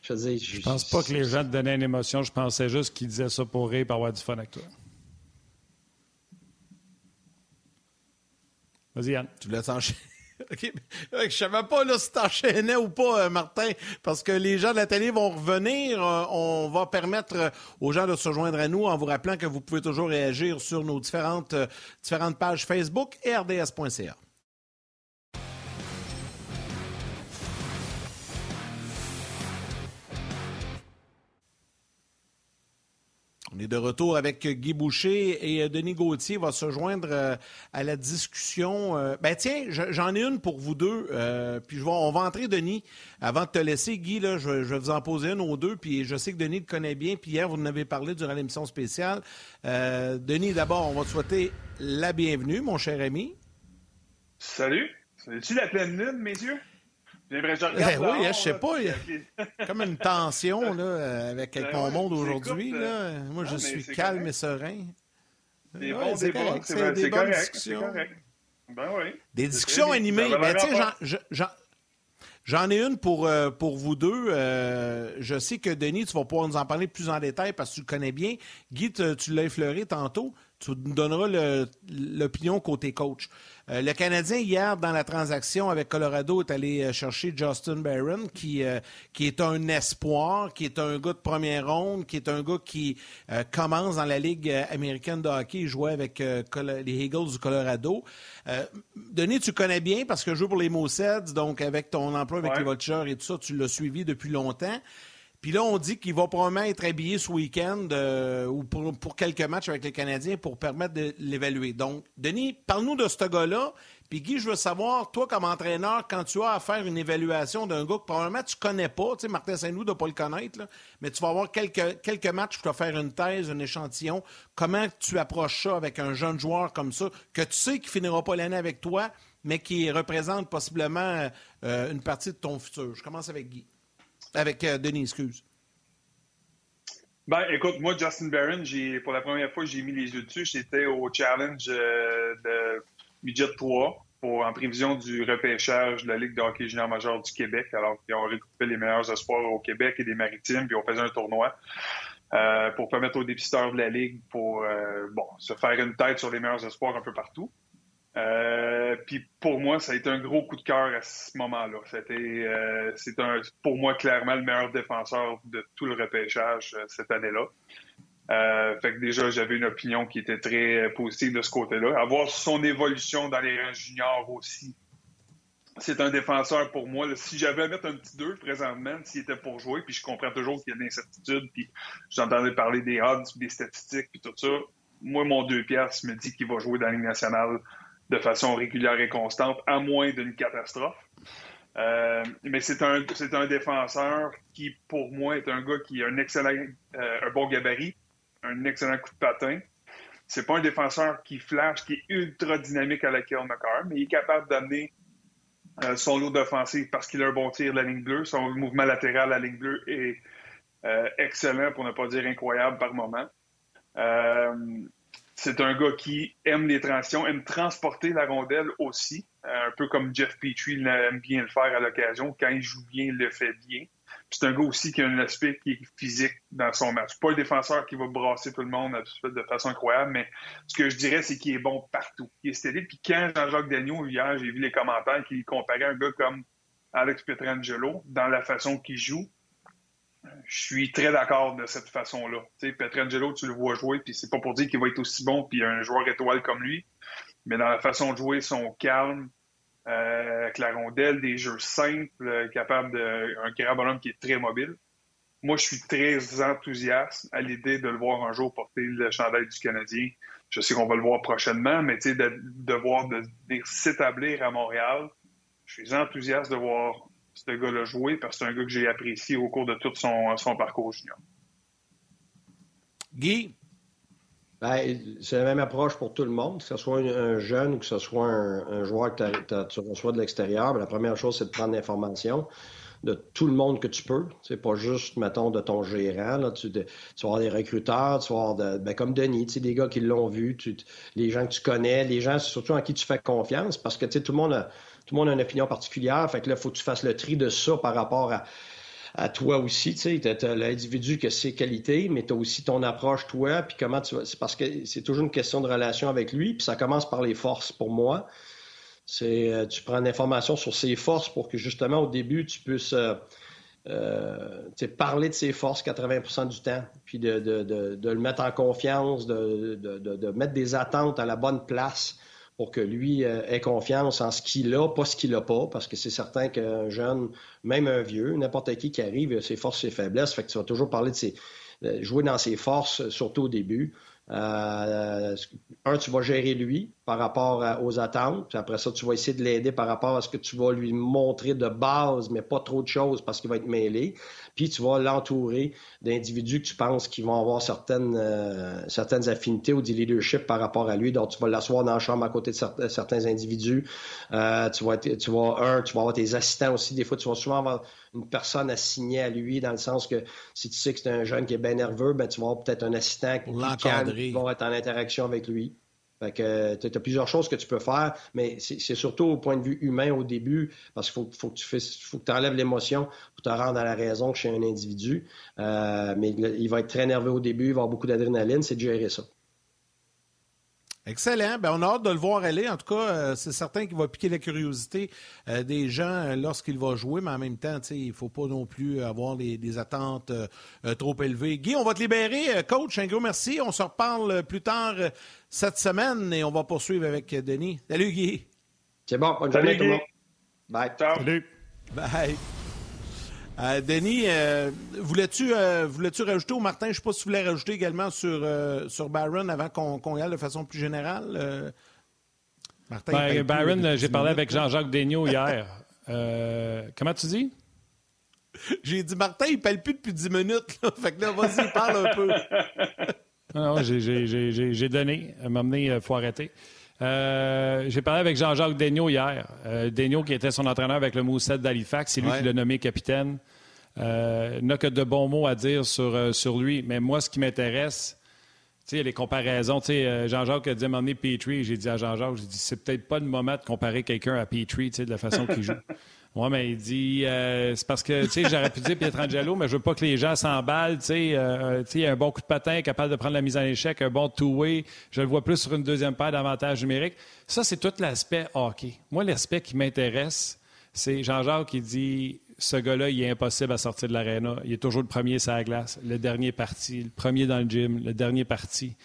Je, je, je pense pas que les gens te donnaient une émotion. Je pensais juste qu'ils disaient ça pour rire et avoir du fun avec toi. Vas-y, Yann. Tu voulais t'enchaîner? [laughs] OK. Je savais pas là, si t'enchaînais ou pas, euh, Martin, parce que les gens de la télé vont revenir. Euh, on va permettre euh, aux gens de se joindre à nous en vous rappelant que vous pouvez toujours réagir sur nos différentes, différentes pages Facebook et rds.ca. On est de retour avec Guy Boucher et euh, Denis Gauthier va se joindre euh, à la discussion. Euh, ben tiens, j'en ai une pour vous deux. puis on va entrer, Denis. Avant de te laisser, Guy, je, vais vous en poser une ou deux. Puis je sais que Denis le connaît bien. Puis hier, vous en avez parlé durant l'émission spéciale. Denis, d'abord, on va te souhaiter la bienvenue, mon cher ami. Salut. C'est-tu la pleine lune, messieurs? Eh oui, je sais pas. Il y a [laughs] comme une tension là, avec, ben mon monde aujourd'hui. Euh, Moi, je suis calme et serein. Des bons débats, c'est des bonnes discussions. Ben oui. Des discussions animées. Ben, j'en ai une pour, euh, pour vous deux. Euh, je sais que Denis, tu vas pouvoir nous en parler plus en détail parce que tu le connais bien. Guy, tu l'as effleuré tantôt. Tu nous donneras l'opinion côté coach. Euh, le Canadien, hier, dans la transaction avec Colorado, est allé euh, chercher Justin Barron, qui, euh, qui est un espoir, qui est un gars de première ronde, qui est un gars qui commence dans la Ligue américaine de hockey. Il jouait avec les Eagles du Colorado. Denis, tu connais bien parce que je joue pour les Moseds, donc avec ton emploi avec les Vultures et tout ça, tu l'as suivi depuis longtemps. Puis là, on dit qu'il va probablement être habillé ce week-end euh, ou pour, quelques matchs avec les Canadiens pour permettre de l'évaluer. Donc, Denis, parle-nous de ce gars-là. Puis Guy, je veux savoir, toi, comme entraîneur, quand tu as à faire une évaluation d'un gars que probablement tu connais pas, tu sais, Martin Saint-Louis ne doit pas le connaître, mais tu vas avoir quelques, quelques matchs vas faire une thèse, un échantillon. Comment tu approches ça avec un jeune joueur comme ça, que tu sais qu'il finira pas l'année avec toi, mais qui représente possiblement euh, une partie de ton futur? Je commence avec Guy. Avec euh, Denis, excuse. Ben, écoute, moi, Justin Barron, pour la première fois, j'ai mis les yeux dessus. J'étais au challenge euh, de Midget 3 pour, en prévision du repêchage de la Ligue de hockey junior majeur du Québec. Alors, ils ont recoupé les meilleurs espoirs au Québec et des maritimes, puis on faisait un tournoi. Euh, pour permettre aux dépisteurs de la Ligue pour bon, se faire une tête sur les meilleurs espoirs un peu partout. Euh, puis pour moi, ça a été un gros coup de cœur à ce moment-là. C'était, euh, c'est un, pour moi clairement le meilleur défenseur de tout le repêchage euh, cette année-là. Fait que déjà, j'avais une opinion qui était très positive de ce côté-là. Avoir son évolution dans les rangs juniors aussi. C'est un défenseur pour moi. si j'avais à mettre un petit 2 présentement, s'il était pour jouer, puis je comprends toujours qu'il y a de l'incertitude, puis j'entendais parler des odds, des statistiques, puis tout ça. Moi, mon deux pièces me dit qu'il va jouer dans la Ligue nationale de façon régulière et constante, à moins d'une catastrophe. Euh, mais c'est un, un défenseur qui, pour moi, est un gars qui a un excellent, euh, un bon gabarit, un excellent coup de patin. C'est pas un défenseur qui flash, qui est ultra dynamique à la Kill mais il est capable d'amener euh, son lot d'offensive parce qu'il a un bon tir de la ligne bleue. Son mouvement latéral à la ligne bleue est excellent, pour ne pas dire incroyable par moment. C'est un gars qui aime les transitions, aime transporter la rondelle aussi, euh, un peu comme Jeff Petrie aime bien le faire à l'occasion. Quand il joue bien, il le fait bien. C'est un gars aussi qui a un aspect qui est physique dans son match. Pas un défenseur qui va brasser tout le monde de façon incroyable, mais ce que je dirais, c'est qu'il est bon partout. Il est stérile. Puis quand Jean-Jacques Dagneau, hier, j'ai vu les commentaires qui comparaient un gars comme Alex Petrangelo dans la façon qu'il joue, je suis très d'accord de cette façon-là. Petrangelo, tu le vois jouer, puis c'est pas pour dire qu'il va être aussi bon, puis un joueur étoile comme lui, mais dans la façon de jouer, son calme, euh, avec la rondelle, des jeux simples, euh, capable de. un carabonhomme qui est très mobile. Moi, je suis très enthousiaste à l'idée de le voir un jour porter le chandail du Canadien. Je sais qu'on va le voir prochainement, mais de, de voir s'établir à Montréal, je suis enthousiaste de voir ce gars-là jouer parce que c'est un gars que j'ai apprécié au cours de tout son, son parcours junior. Guy? Ben, c'est la même approche pour tout le monde, que ce soit un, jeune ou que ce soit un, joueur que tu reçois de l'extérieur. Ben, la première chose, c'est de prendre l'information de tout le monde que tu peux. C'est pas juste, mettons, de ton gérant. Là. Tu, vas avoir des recruteurs, tu vas avoir ben, comme Denis, des gars qui l'ont vu, les gens que tu connais, les gens surtout en qui tu fais confiance, parce que tout le monde a, tout le monde a une opinion particulière. Fait que là, il faut que tu fasses le tri de ça par rapport à toi aussi. Tu sais, as, l'individu qui a ses qualités, mais tu as aussi ton approche, toi, puis comment tu. C'est parce que c'est toujours une question de relation avec lui, puis ça commence par les forces pour moi. C'est euh, tu prends l'information sur ses forces pour que justement au début tu puisses euh, euh, parler de ses forces 80% du temps, puis de, de, de, le mettre en confiance, de, mettre des attentes à la bonne place pour que lui euh, ait confiance en ce qu'il a, pas ce qu'il n'a pas, parce que c'est certain qu'un jeune, même un vieux, n'importe qui qui arrive, ses forces, ses faiblesses, fait que tu vas toujours parler de ses, jouer dans ses forces, surtout au début. Euh, un, tu vas gérer lui par rapport aux attentes. Puis après ça, tu vas essayer de l'aider par rapport à ce que tu vas lui montrer de base, mais pas trop de choses parce qu'il va être mêlé. Puis tu vas l'entourer d'individus que tu penses qui vont avoir certaines, euh, certaines affinités ou du leadership par rapport à lui. Donc, tu vas l'asseoir dans la chambre à côté de certains individus. Euh, tu, vas tu vas avoir tes assistants aussi. Des fois, tu vas souvent avoir une personne assignée à lui dans le sens que si tu sais que c'est un jeune qui est bien nerveux, ben, tu vas avoir peut-être un assistant qui, qui va être en interaction avec lui. Fait que tu as plusieurs choses que tu peux faire, mais c'est surtout au point de vue humain au début, parce qu'il faut, faut, que tu fasses, faut que enlèves l'émotion pour te rendre à la raison chez un individu. Euh, mais il va être très nerveux au début, il va avoir beaucoup d'adrénaline, c'est de gérer ça. Excellent. Ben, on a hâte de le voir aller. En tout cas, euh, c'est certain qu'il va piquer la curiosité euh, des gens euh, lorsqu'il va jouer, mais en même temps, il ne faut pas non plus avoir des attentes trop élevées. Guy, on va te libérer. Coach, un gros merci. On se reparle plus tard cette semaine et on va poursuivre avec Denis. Salut, Guy. C'est bon. Bonne journée tout le monde. Bye. Ciao. Salut. Bye. Euh, Denis, euh, voulais-tu euh, voulais-tu rajouter, ou Martin, je ne sais pas si tu voulais rajouter également sur, sur Byron avant qu'on y aille de façon plus générale? Martin, ben, Byron, j'ai parlé avec Jean-Jacques Daigneault [laughs] hier. comment tu dis? J'ai dit, Martin, il ne parle plus depuis 10 minutes. Fait que là, vas-y, parle un peu. [laughs] non, non j'ai donné. À m'amener, il faut arrêter. Euh, j'ai parlé avec Jean-Jacques Daigneault hier. Euh, qui était son entraîneur avec le Mousset d'Halifax, c'est lui qui l'a nommé capitaine. Euh, n'a que de bons mots à dire sur, euh, sur lui. Mais moi, ce qui m'intéresse, tu sais, les comparaisons. Tu sais, Jean-Jacques a dit à un Petrie. J'ai dit à Jean-Jacques, j'ai dit, c'est peut-être pas le moment de comparer quelqu'un à Petrie, tu sais, de la façon qu'il joue. [laughs] Oui, mais il dit, euh, c'est parce que, tu sais, j'aurais pu dire Pietrangelo, mais je veux pas que les gens s'emballent, tu sais, euh, tu sais, un bon coup de patin, capable de prendre la mise en échec, un bon two-way. Je le vois plus sur une deuxième paire d'avantages numériques. Ça, c'est tout l'aspect hockey. Moi, l'aspect qui m'intéresse, c'est Jean-Jacques qui dit, ce gars-là, il est impossible à sortir de l'aréna. Il est toujours le premier sur la glace, le dernier parti, le premier dans le gym, le dernier parti.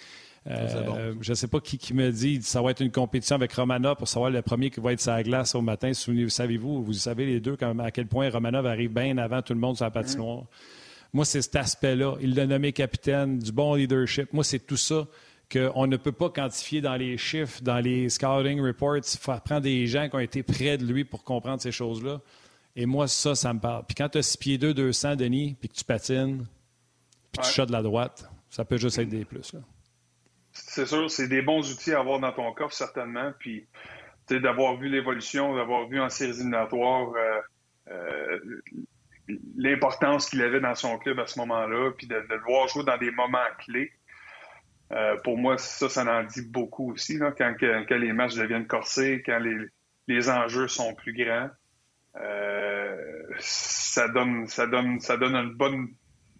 Euh, je ne sais pas qui, me dit ça va être une compétition avec Romana pour savoir le premier qui va être sur la glace au matin. Savez-vous, vous savez les deux à quel point Romanov arrive bien avant tout le monde sur la patinoire. Moi, c'est cet aspect-là. Il l'a nommé capitaine, du bon leadership. Moi, c'est tout ça qu'on ne peut pas quantifier dans les chiffres, dans les scouting reports. Il faut prendre des gens qui ont été près de lui pour comprendre ces choses-là. Et moi, ça, ça me parle. Puis quand tu as 6 pieds 2, 200, Denis, puis que tu patines, puis tu ouais. de la droite, ça peut juste être des plus. C'est sûr, c'est des bons outils à avoir dans ton coffre, certainement. Puis, d'avoir vu l'évolution, d'avoir vu en séries éliminatoires euh, euh, l'importance qu'il avait dans son club à ce moment-là, puis de, le voir jouer dans des moments clés. Euh, pour moi, ça, ça en dit beaucoup aussi, là, quand, les matchs deviennent corsés, quand les, enjeux sont plus grands. Ça donne, ça donne, ça donne une bonne,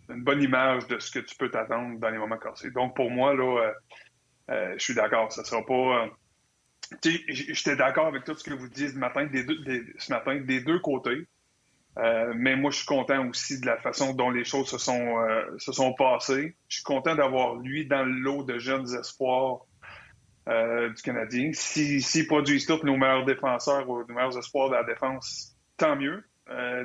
une bonne image de ce que tu peux t'attendre dans les moments corsés. Donc, pour moi, là, euh, je suis d'accord. Ça sera pas. Euh, j'étais d'accord avec tout ce que vous dites ce matin, des deux, côtés. Euh, mais moi, je suis content aussi de la façon dont les choses se sont, se sont passées. Je suis content d'avoir lui dans le lot de jeunes espoirs du Canadien. S'il si, si produisent tous nos meilleurs défenseurs nos meilleurs espoirs de la défense, tant mieux.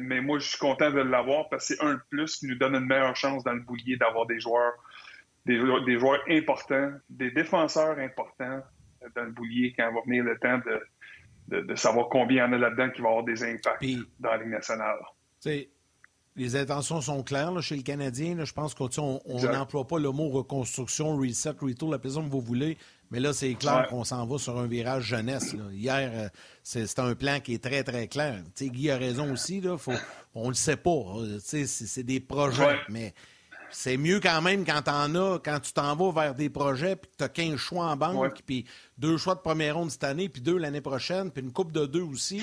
mais moi, je suis content de l'avoir parce que c'est un de plus qui nous donne une meilleure chance dans le boulier d'avoir des joueurs des, joueurs importants, des défenseurs importants dans le boulier quand va venir le temps de, savoir combien il y en a là-dedans qui va avoir des impacts dans la Ligue nationale. Les intentions sont claires chez le Canadien. je pense qu'on n'emploie pas le mot reconstruction, reset, retour, appelez ça comme vous voulez. Mais là, c'est clair qu'on s'en va sur un virage jeunesse. Hier, euh, c'est un plan qui est très, très clair. Guy a raison aussi. Là, faut, on ne le sait pas. C'est des projets. Mais c'est mieux quand même quand t'en as, quand tu t'en vas vers des projets, puis que tu as 15 choix en banque, puis deux choix de première ronde cette année, puis deux l'année prochaine, puis une coupe de deux aussi.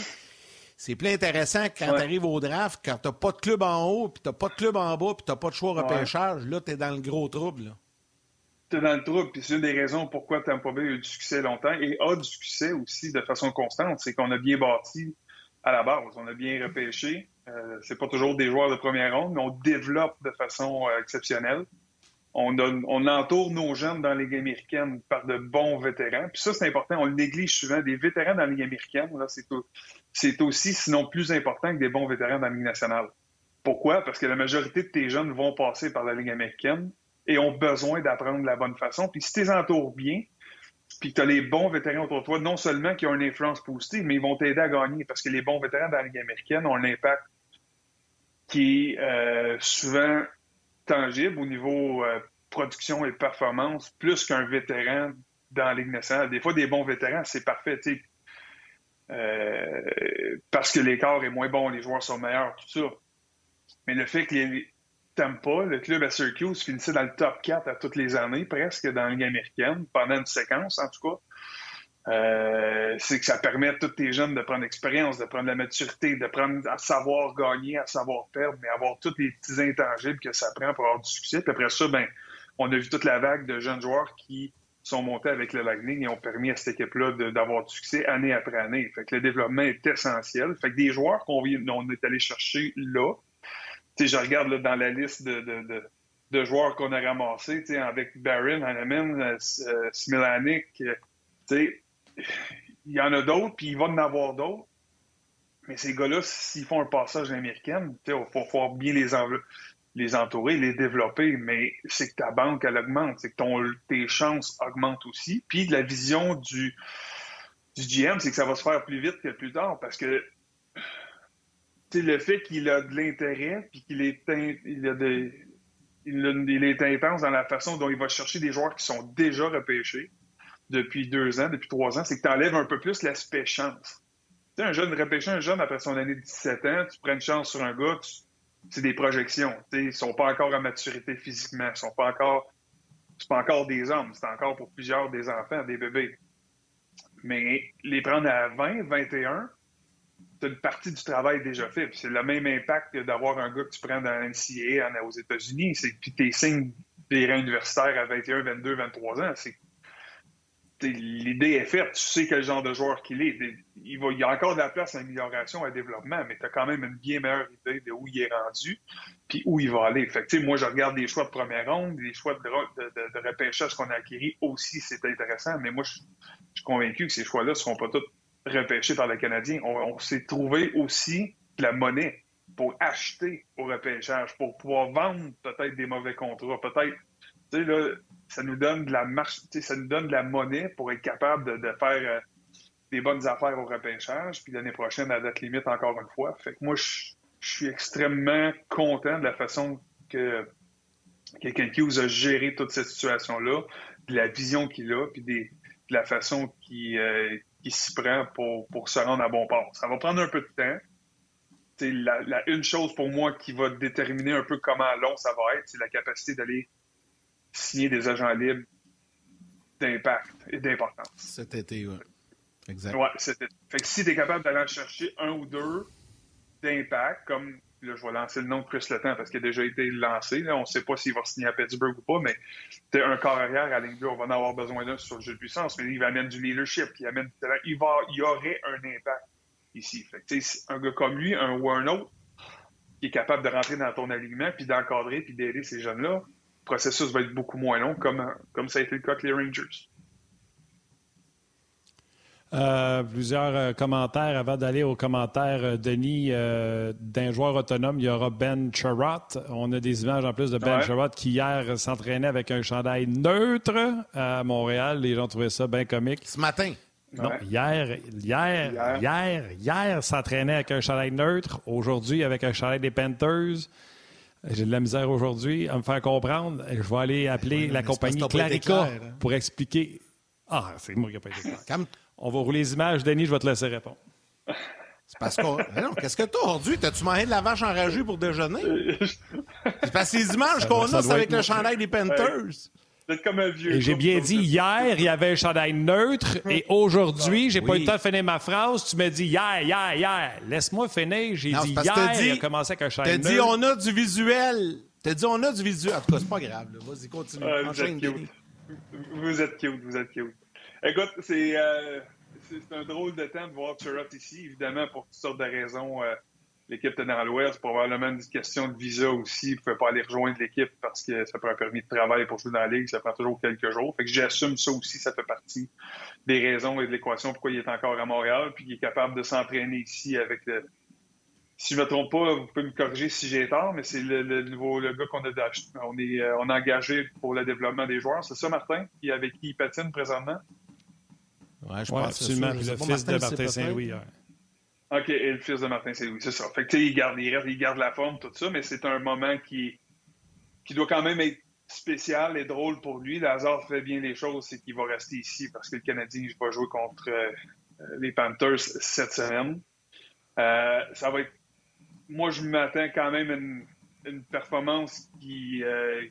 c'est plus intéressant quand tu arrives au draft, quand tu pas de club en haut, puis tu pas de club en bas, puis tu pas de choix repêchage. Là, tu es dans le gros trouble. Es dans le trouble, puis c'est une des raisons pourquoi Tampa Bay a eu du succès longtemps et a du succès aussi de façon constante. C'est qu'on a bien bâti à la base. On a bien repêché. Euh, c'est pas toujours des joueurs de première ronde, mais on développe de façon euh, exceptionnelle. On, on, entoure nos jeunes dans la Ligue américaine par de bons vétérans. Puis ça, c'est important. On le néglige souvent. Des vétérans dans la Ligue américaine, c'est aussi, sinon plus important que des bons vétérans dans la Ligue nationale. Pourquoi? Parce que la majorité de tes jeunes vont passer par la Ligue américaine et ont besoin d'apprendre de la bonne façon. Puis si tu les entoures bien, puis tu as les bons vétérans autour de toi, non seulement qui ont une influence positive, mais ils vont t'aider à gagner parce que les bons vétérans dans la Ligue américaine ont un impact qui est euh, souvent tangible au niveau euh, production et performance, plus qu'un vétéran dans la Ligue nationale. Des fois, des bons vétérans, c'est parfait, euh, parce que l'écart est moins bon, les joueurs sont meilleurs, tout ça. Mais le fait que les pas, le club à Syracuse finissait dans le top 4 à toutes les années, presque, dans la Ligue américaine, pendant une séquence, en tout cas. Euh, c'est que ça permet à tous les jeunes de prendre l'expérience, de prendre la maturité, de prendre à savoir gagner, à savoir perdre, mais avoir tous les petits intangibles que ça prend pour avoir du succès. Puis après ça, ben, on a vu toute la vague de jeunes joueurs qui sont montés avec le Lightning et ont permis à cette équipe-là d'avoir du succès année après année. Fait que le développement est essentiel. Fait que des joueurs qu'on on est allé chercher là, je regarde dans la liste de, joueurs qu'on a ramassés, avec Barron, Hanneman, euh, euh, Smilanik, euh, il y en a d'autres, puis il va en avoir d'autres. Mais ces gars-là, s'ils font un passage américain, il faut, bien les, les entourer, les développer, mais c'est que ta banque, elle augmente, c'est que ton, tes chances augmentent aussi. Puis la vision du, du GM, c'est que ça va se faire plus vite que plus tard, parce que le fait qu'il a de l'intérêt, puis qu'il est, il a il, est intense dans la façon dont il va chercher des joueurs qui sont déjà repêchés depuis deux ans, depuis trois ans, c'est que tu enlèves un peu plus l'aspect chance. Tu sais, un jeune repêché, un jeune après son année de 17 ans, tu prends une chance sur un gars, c'est des projections. Tu sais, ils sont pas encore à maturité physiquement, ils sont pas encore, c'est pas encore des hommes, c'est encore pour plusieurs des enfants, des bébés. Mais les prendre à 20, 21, tu une partie du travail déjà fait. C'est le même impact que d'avoir un gars que tu prends dans l'NCA aux États-Unis. Puis tes signes des rangs universitaires à 21, 22, 23 ans. C'est l'idée est faite, tu sais quel genre de joueur qu'il est. Il, y a encore de la place à amélioration, à développement, mais tu as quand même une bien meilleure idée de où il est rendu puis où il va aller. Fait moi, je regarde les choix de première ronde, les choix de, de, repêchage qu'on a acquis aussi, c'est intéressant, mais moi, je, je, suis convaincu que ces choix-là ne seront pas tous repêché par le Canadien. On, s'est trouvé aussi de la monnaie pour acheter au repêchage, pour pouvoir vendre peut-être des mauvais contrats, peut-être. Tu sais, là, ça nous donne de la marche, ça nous donne de la monnaie pour être capable de, faire euh, des bonnes affaires au repêchage, puis l'année prochaine, à date limite, encore une fois. Fait que moi, je, suis extrêmement content de la façon que, que Ken Hughes a géré toute cette situation-là, de la vision qu'il a, puis de la façon qu'il euh, qui s'y prend pour, pour se rendre à bon port. Ça va prendre un peu de temps. C'est la, une chose pour moi qui va déterminer un peu comment long ça va être, c'est la capacité d'aller signer des agents libres d'impact et d'importance. Cet été, oui. Exact. Ouais, cet été. Fait que si tu es capable d'aller chercher un ou deux d'impact, comme Là, je vais lancer le nom de Chris Letang parce qu'il a déjà été lancé. On ne sait pas s'il va signer à Pittsburgh ou pas, mais c'est un corps arrière à ligne on va en avoir besoin d'un sur le jeu de puissance, mais il va amener du leadership, il, amène, il, va, aurait un impact ici. Un gars comme lui, un ou un autre, qui est capable de rentrer dans ton alignement, puis d'encadrer, puis d'aider ces jeunes-là, le processus va être beaucoup moins long, comme ça a été le cas avec les Rangers. Euh, plusieurs euh, commentaires avant d'aller aux commentaires, euh, Denis, d'un joueur autonome. Il y aura Ben Charrot. On a des images en plus de Ben ouais. qui hier s'entraînait avec un chandail neutre à Montréal. Les gens trouvaient ça bien comique. Ce matin. Non, hier, hier, hier, hier, hier s'entraînait avec un chandail neutre. Aujourd'hui, avec un chandail des Panthers. J'ai de la misère aujourd'hui à me faire comprendre. Je vais aller appeler la compagnie Clarica hein. pour expliquer. Ah, c'est moi qui n'ai pas été clair. On va rouler les images. Denis, je vais te laisser répondre. C'est parce qu'on. [laughs] non, qu'est-ce que t'as aujourd'hui? T'as-tu mangé de la vache enragée pour déjeuner? [laughs] C'est parce que les images qu'on a, c'est avec le chandail des Panthers. Vous êtes comme un vieux. Et j'ai bien dit, hier, il y avait un chandail neutre et aujourd'hui, j'ai pas eu Oui. le temps de finir ma phrase. Tu me dis hier, hier, hier. Laisse-moi finir. J'ai Non, dit c'est parce que hier, t'as dit- il a commencé avec un T'as chandail dit neutre. on a du visuel. T'as dit on a du visuel. En tout cas, c'est pas grave. là. Vas-y, continue. Ah, vous Enchaîne, Denis. Vous êtes cute, vous êtes cute. Écoute, c'est euh, un drôle de temps de voir Chirot ici, évidemment, pour toutes sortes de raisons. euh, L'équipe était dans l'Ouest, probablement une question de visa aussi. Il ne pouvait pas aller rejoindre l'équipe parce que ça prend un permis de travail pour jouer dans la Ligue. Ça prend toujours quelques jours. Fait que j'assume ça aussi, ça fait partie des raisons et de l'équation pourquoi il est encore à Montréal, puis qu'il est capable de s'entraîner ici avec le, si je me trompe pas, vous pouvez me corriger si j'ai tort, mais c'est le, le nouveau le gars qu'on a on est euh, on a engagé pour le développement des joueurs. C'est ça, Martin, qui avec qui il patine présentement? Ouais, je Oui, pense que c'est absolument. Puis le pas, fils de Martin, Martin c'est Saint-Louis. OK, et le fils de Martin Saint-Louis, c'est ça. Fait que tu sais, il garde, il, reste- il garde la forme, tout ça, mais c'est un moment qui, qui doit quand même être spécial et drôle pour lui. Le hasard fait bien les choses, c'est qu'il va rester ici parce que le Canadien va jouer contre euh, les Panthers cette semaine. Euh, ça va être. Moi, je m'attends quand même à une, performance qui, euh,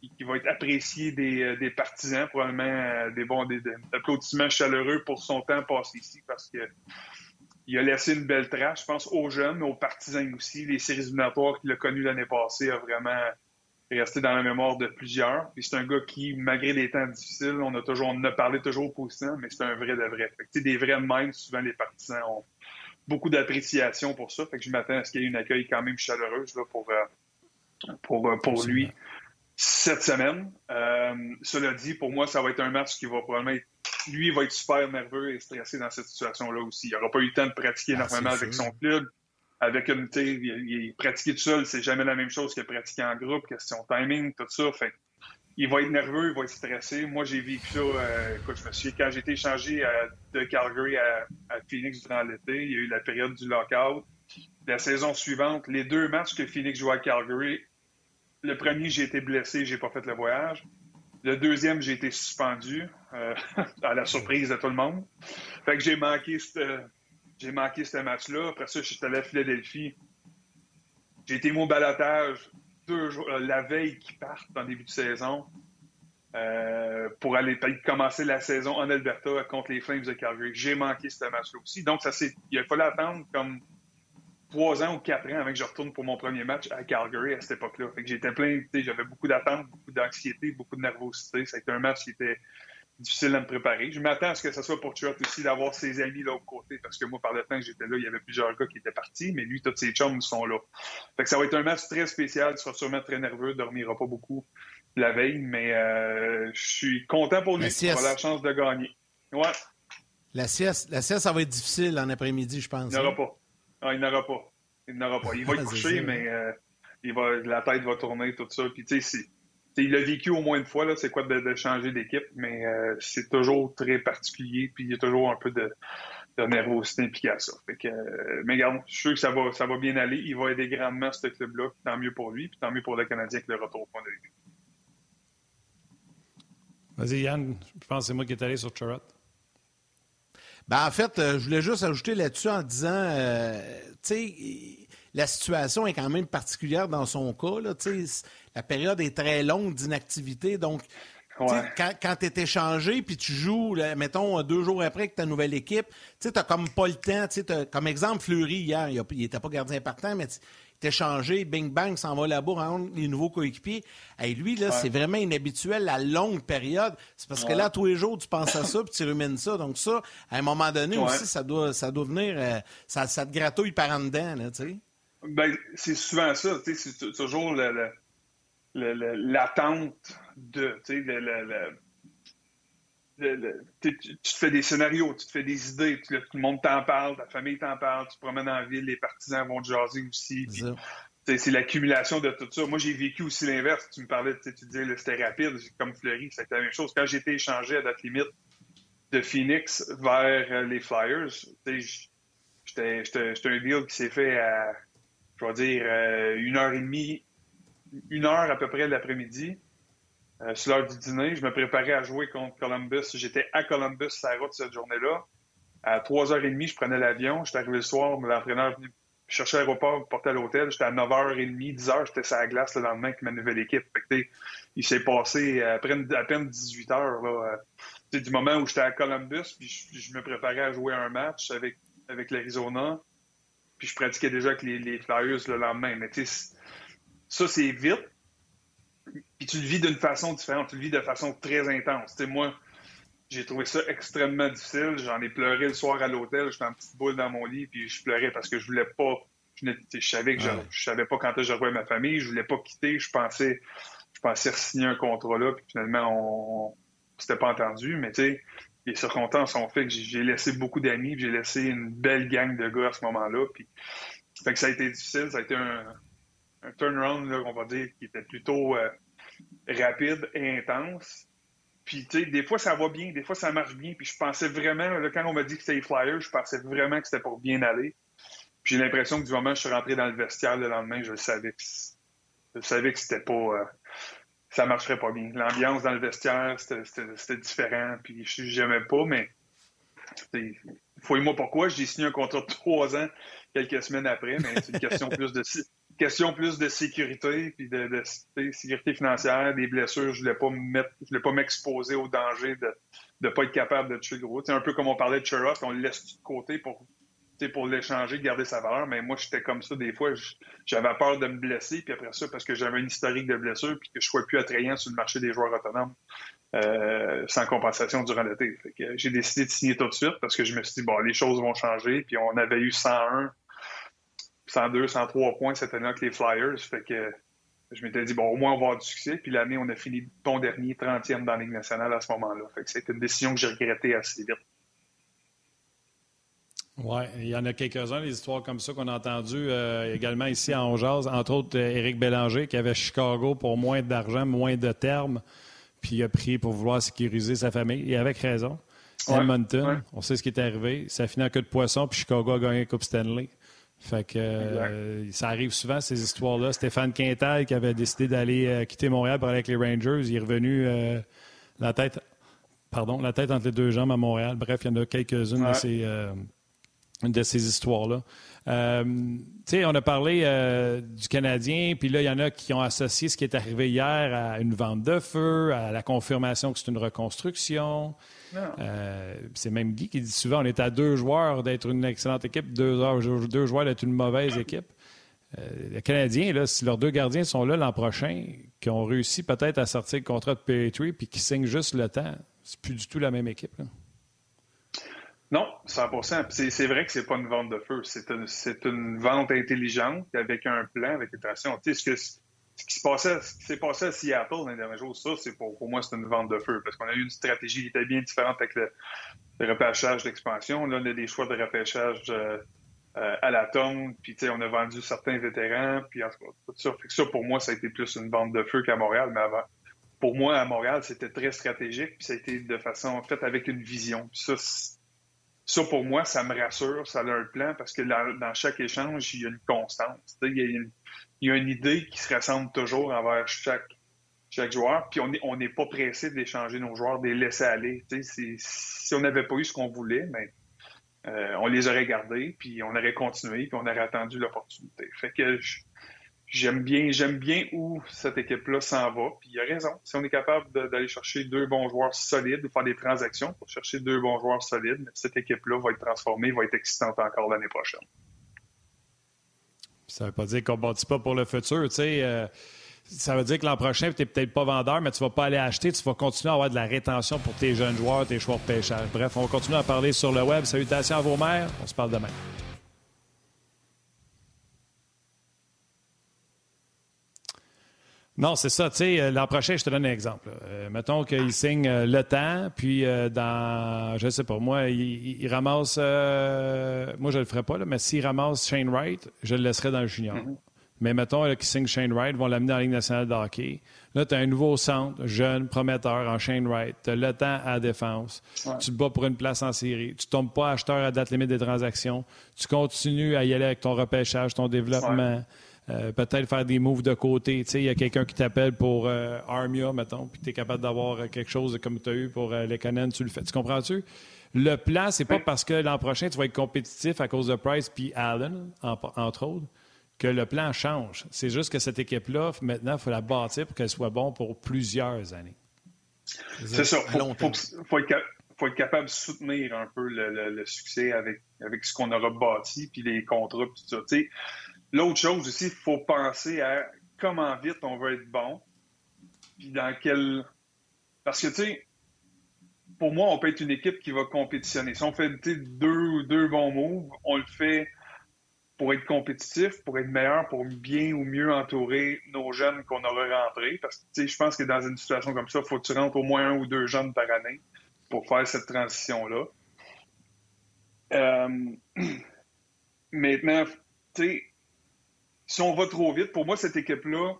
qui, qui va être appréciée des, euh, des partisans, probablement euh, des bons applaudissements chaleureux pour son temps passé ici parce que il a laissé une belle trace, je pense, aux jeunes, mais aux partisans aussi. Les séries éliminatoires qu'il a connues l'année passée a vraiment resté dans la mémoire de plusieurs. Puis c'est un gars qui, malgré des temps difficiles, on a toujours, parlé toujours positivement, mais c'est un vrai de vrai. Fait que, des vrais minds, souvent les partisans ont beaucoup d'appréciation pour ça. Fait que je m'attends à ce qu'il y ait une accueil quand même chaleureuse là, pour, euh, pour, euh, pour lui cette semaine. Euh, cela dit, pour moi, ça va être un match qui va probablement être lui, va être super nerveux et stressé dans cette situation-là aussi. Il n'aura pas eu le temps de pratiquer Ah, énormément c'est avec sûr. son club. Avec une, il, il- pratiquer tout seul, c'est jamais la même chose que pratiquer en groupe, question timing, tout ça. Fait il va être nerveux, il va être stressé. Moi, j'ai vécu ça. euh, écoute, je me souviens, quand j'ai été échangé à- de Calgary à, à Phoenix durant l'été, il y a eu la période du lockout. La saison suivante, les deux matchs que Phoenix jouait à Calgary, le premier, j'ai été blessé, j'ai pas fait le voyage. Le deuxième, j'ai été suspendu, euh, [laughs] à la surprise de tout le monde. Fait que j'ai manqué ce j'ai manqué ce match-là. Après ça, j'étais allé à Philadelphie. J'ai été mon balotage deux jours, euh, la veille qu'ils partent en début de saison euh, pour aller commencer la saison en Alberta contre les Flames de Calgary. J'ai manqué ce match-là aussi. Donc, ça il a fallu attendre comme trois ans ou quatre ans avant que je retourne pour mon premier match à Calgary à cette époque-là. J'étais plein, j'avais beaucoup d'attentes, beaucoup d'anxiété, beaucoup de nervosité. Ça a été un match qui était difficile à me préparer. Je m'attends à ce que ce soit pour Church aussi d'avoir ses amis de l'autre côté, parce que moi, par le temps que j'étais là, il y avait plusieurs gars qui étaient partis, mais lui, tous ses chums sont là. Fait que ça va être un match très spécial. Tu seras sûrement très nerveux, dormira pas beaucoup la veille, mais euh, je suis content pour lui. Il aura la chance de gagner. Ouais, La sieste, la sieste, ça va être difficile en après-midi, je pense. il n'aura hein? pas. Ah, il n'aura pas. Il n'aura pas. Il va [laughs] C'est couché, ça. mais euh, il va, la tête va tourner, tout ça. Puis, tu sais, c'est- tu sais, il l'a vécu au moins une fois, là, c'est quoi de, de changer d'équipe, mais euh, c'est toujours très particulier, puis il y a toujours un peu de, de nervosité impliquée à ça. Fait que, euh, mais regarde, je suis sûr que ça va, ça va bien aller. Il va aider grandement ce club-là. Tant mieux pour lui, puis tant mieux pour le Canadien avec le retour au point de vue. Vas-y, Yann, je pense que c'est moi qui est allé sur Chirot. Ben, en fait, euh, je voulais juste ajouter là-dessus en disant, euh, tu sais, la situation est quand même particulière dans son cas. Là, la période est très longue d'inactivité, donc Ouais. quand, quand tu es échangé puis tu joues, là, mettons, deux jours après avec ta nouvelle équipe, tu sais, comme pas le temps. Comme exemple, Fleury, hier, il n'était pas gardien partant, mais tu- il est échangé, bing bang, s'en va là-bas, les nouveaux coéquipiers. Et lui, là, c'est vraiment inhabituel, la longue période. C'est parce que là, tous les jours, tu penses à ça puis tu rumines ça. Donc ça, à un moment donné aussi, ça doit, ça doit venir, euh, ça, ça te gratouille par en dedans, là, tu sais. Ben, c'est souvent ça, tu sais, c'est toujours le- le- le- le- l'attente de, tu te fais des scénarios, tu te fais des idées, tout le monde t'en parle, ta famille t'en parle, tu te promènes en ville, les partisans vont te jaser aussi. C'est l'accumulation de tout ça. Moi, j'ai vécu aussi l'inverse. Tu me parlais, tu sais, tu disais, c'était rapide, comme Fleury, c'était la même chose. Quand j'ai été échangé à date limite de Phoenix vers euh, les Flyers, j'étais un deal qui s'est fait à, je vais dire, euh, une heure et demie, une heure à peu près l'après-midi. Euh, sur l'heure du dîner, je me préparais à jouer contre Columbus. J'étais à Columbus, la route cette journée-là. À 3h30, je prenais l'avion. J'étais arrivé le soir, l'entraîneur venu me cherchais l'aéroport, porter à l'hôtel. J'étais à 9h30, 10h, j'étais sur la glace le lendemain avec ma nouvelle équipe. il s'est passé à peine, à peine 18 heures. Là, du moment où j'étais à Columbus, puis je, me préparais à jouer un match avec, avec l'Arizona, puis je pratiquais déjà avec les, Flyers le lendemain. Mais tu sais, ça, c'est vite. Puis tu le vis d'une façon différente, tu le vis de façon très intense. Tu sais, moi, j'ai trouvé ça extrêmement difficile. J'en ai pleuré le soir à l'hôtel. J'étais en petite boule dans mon lit, puis je pleurais parce que je voulais pas. Je, savais que je, savais pas quand je revoyais ma famille. Je voulais pas quitter. Je pensais, je pensais signer un contrat là, puis finalement, on, c'était pas entendu. Mais tu sais, les circonstances ont fait que j'ai laissé beaucoup d'amis, j'ai laissé une belle gang de gars à ce moment-là. Puis, fait que ça a été difficile. Ça a été un, turnaround, là, on va dire, qui était plutôt euh, rapide et intense. Puis, tu sais, des fois, ça va bien, des fois, ça marche bien. Puis, je pensais vraiment, quand on m'a dit que c'était les Flyers, je pensais vraiment que c'était pour bien aller. Puis, j'ai l'impression que du moment où je suis rentré dans le vestiaire le lendemain, je savais que, je savais que c'était pas, euh, ça marcherait pas bien. L'ambiance dans le vestiaire, c'était différent. Puis, j'aimais pas, mais, fouille-moi pourquoi. J'ai signé un contrat de trois ans quelques semaines après, mais c'est une question [laughs] plus de question plus de sécurité puis de, sécurité financière, des blessures. Je voulais pas mettre, je voulais pas m'exposer au danger de ne pas être capable de tuer gros. C'est un peu comme on parlait de Sherrod, on le laisse de côté pour pour l'échanger, garder sa valeur, mais moi, j'étais comme ça des fois. J'avais peur de me blesser, puis après ça, parce que j'avais un historique de blessure, puis que je ne sois plus attrayant sur le marché des joueurs autonomes euh, sans compensation durant l'été. J'ai décidé de signer tout de suite parce que je me suis dit, bon, les choses vont changer, puis on avait eu 101 102, 103 points cette année avec les Flyers. Fait que je m'étais dit, bon, au moins on va avoir du succès. Puis l'année, on a fini ton dernier 30e dans la Ligue nationale à ce moment-là. Fait que c'était une décision que j'ai regrettée assez vite. Oui, il y en a quelques-uns, des histoires comme ça qu'on a entendues euh, également ici à Ongeaz. Entre autres, euh, Éric Bélanger qui avait Chicago pour moins d'argent, moins de termes, puis il a pris pour vouloir sécuriser sa famille. Et avec raison. Edmonton, on sait ce qui est arrivé. Ça a fini en queue de poisson, puis Chicago a gagné la Coupe Stanley. Fait que euh, ça arrive souvent, ces histoires-là. Stéphane Quintal, qui avait décidé d'aller euh, quitter Montréal pour aller avec les Rangers, il est revenu la tête pardon, la tête entre les deux jambes à Montréal. Bref, il y en a quelques-unes de ces, de ces histoires-là. on a parlé du Canadien, puis là, il y en a qui ont associé ce qui est arrivé hier à une vente de feu, à la confirmation que c'est une reconstruction. Euh, c'est même Guy qui dit souvent on est à deux joueurs d'être une excellente équipe, deux, deux joueurs d'être une mauvaise équipe. Euh, les Canadiens, là, si leurs deux gardiens sont là l'an prochain, qui ont réussi peut-être à sortir le contrat de Petrie puis qui signent juste le temps, c'est plus du tout la même équipe. Non, 100% C'est vrai que c'est pas une vente de feu. C'est une, vente intelligente avec un plan, avec une traction. Tu sais, ce qui s'est passé à Seattle dans les derniers jours, ça, c'est pour, moi, c'est une vente de feu parce qu'on a eu une stratégie qui était bien différente avec le, repêchage d'expansion. Là, on a des choix de repêchage euh, euh, à la tonne, puis on a vendu certains vétérans, puis en tout ça. ça, pour moi, ça a été plus une vente de feu qu'à Montréal, mais avant. Pour moi, à Montréal, c'était très stratégique, puis ça a été de façon faite avec une vision. ça, ça, pour moi, ça me rassure, ça a un plan, parce que dans chaque échange, il y a une constance. Il y a une, il y a une idée qui se ressemble toujours envers chaque, joueur, puis on n'est pas pressé d'échanger nos joueurs, de les laisser aller. Si on n'avait pas eu ce qu'on voulait, ben, euh, on les aurait gardés, puis on aurait continué, puis on aurait attendu l'opportunité. Fait que j'aime bien, j'aime bien où cette équipe-là s'en va, puis il a raison. Si on est capable d'aller chercher deux bons joueurs solides, de faire des transactions pour chercher deux bons joueurs solides, cette équipe-là va être transformée, va être excitante encore l'année prochaine. Ça ne veut pas dire qu'on ne bâtit pas pour le futur. Euh, ça veut dire que l'an prochain, tu n'es peut-être pas vendeur, mais tu ne vas pas aller acheter. Tu vas continuer à avoir de la rétention pour tes jeunes joueurs, tes joueurs pêcheurs. Bref, on va continuer à parler sur le web. Salutations à vos mères. On se parle demain. Non, c'est ça. Tu sais, euh, l'an prochain, je te donne un exemple. Euh, mettons qu'il signe euh, le temps, puis dans, je sais pas, moi, il, ramasse, moi, je le ferai pas, là, mais s'il ramasse Shane Wright, je le laisserai dans le junior. Mm-hmm. Mais mettons qu'il signe Shane Wright, vont l'amener la Ligue nationale de hockey. Là, tu as un nouveau centre, jeune, prometteur en Shane Wright. Tu as le temps à la défense. Tu te bats pour une place en série. Tu tombes pas acheteur à date limite des transactions. Tu continues à y aller avec ton repêchage, ton développement. Euh, peut-être faire des moves de côté. Il y a quelqu'un qui t'appelle pour euh, Armia, mettons, puis tu es capable d'avoir quelque chose comme tu as eu pour euh, les tu le fais. Tu comprends-tu? Le plan, c'est pas parce que l'an prochain, tu vas être compétitif à cause de Price puis Allen, entre autres, que le plan change. C'est juste que cette équipe-là, maintenant, il faut la bâtir pour qu'elle soit bonne pour plusieurs années. C'est ça. Il faut, être, capable de soutenir un peu le, succès avec, avec ce qu'on aura bâti, puis les contrats, puis tout ça. L'autre chose aussi, il faut penser à comment vite on veut être bon, puis dans quel. Parce que, tu sais, pour moi, on peut être une équipe qui va compétitionner. Si on fait deux, deux bons moves, on le fait pour être compétitif, pour être meilleur, pour bien ou mieux entourer nos jeunes qu'on aura rentrés. Parce que je pense que dans une situation comme ça, il faut que tu rentres au moins un ou deux jeunes par année pour faire cette transition-là. Euh, [clears throat] maintenant, tu sais, si on va trop vite, pour moi, cette équipe-là,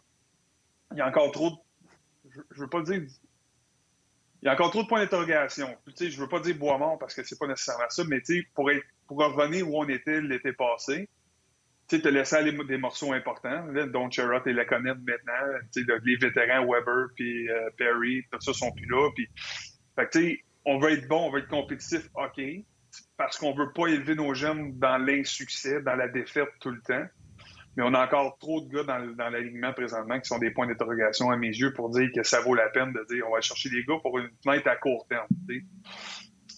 il y a encore trop de. Je, veux pas dire. Il y a encore trop de points d'interrogation. Je ne veux pas dire bois mort parce que c'est pas nécessairement ça, mais pour, être, pour revenir où on était l'été passé, tu as laissé aller des morceaux importants, dont Sherrod et Laconette maintenant, les vétérans Weber puis euh, Perry, tout ça sont plus là. Puis, fait on veut être bon, on veut être compétitif, OK, parce qu'on veut pas élever nos jeunes dans l'insuccès, dans la défaite tout le temps. Mais on a encore trop de gars dans, l'alignement présentement qui sont des points d'interrogation à mes yeux pour dire que ça vaut la peine de dire on va chercher des gars pour une fenêtre à court terme.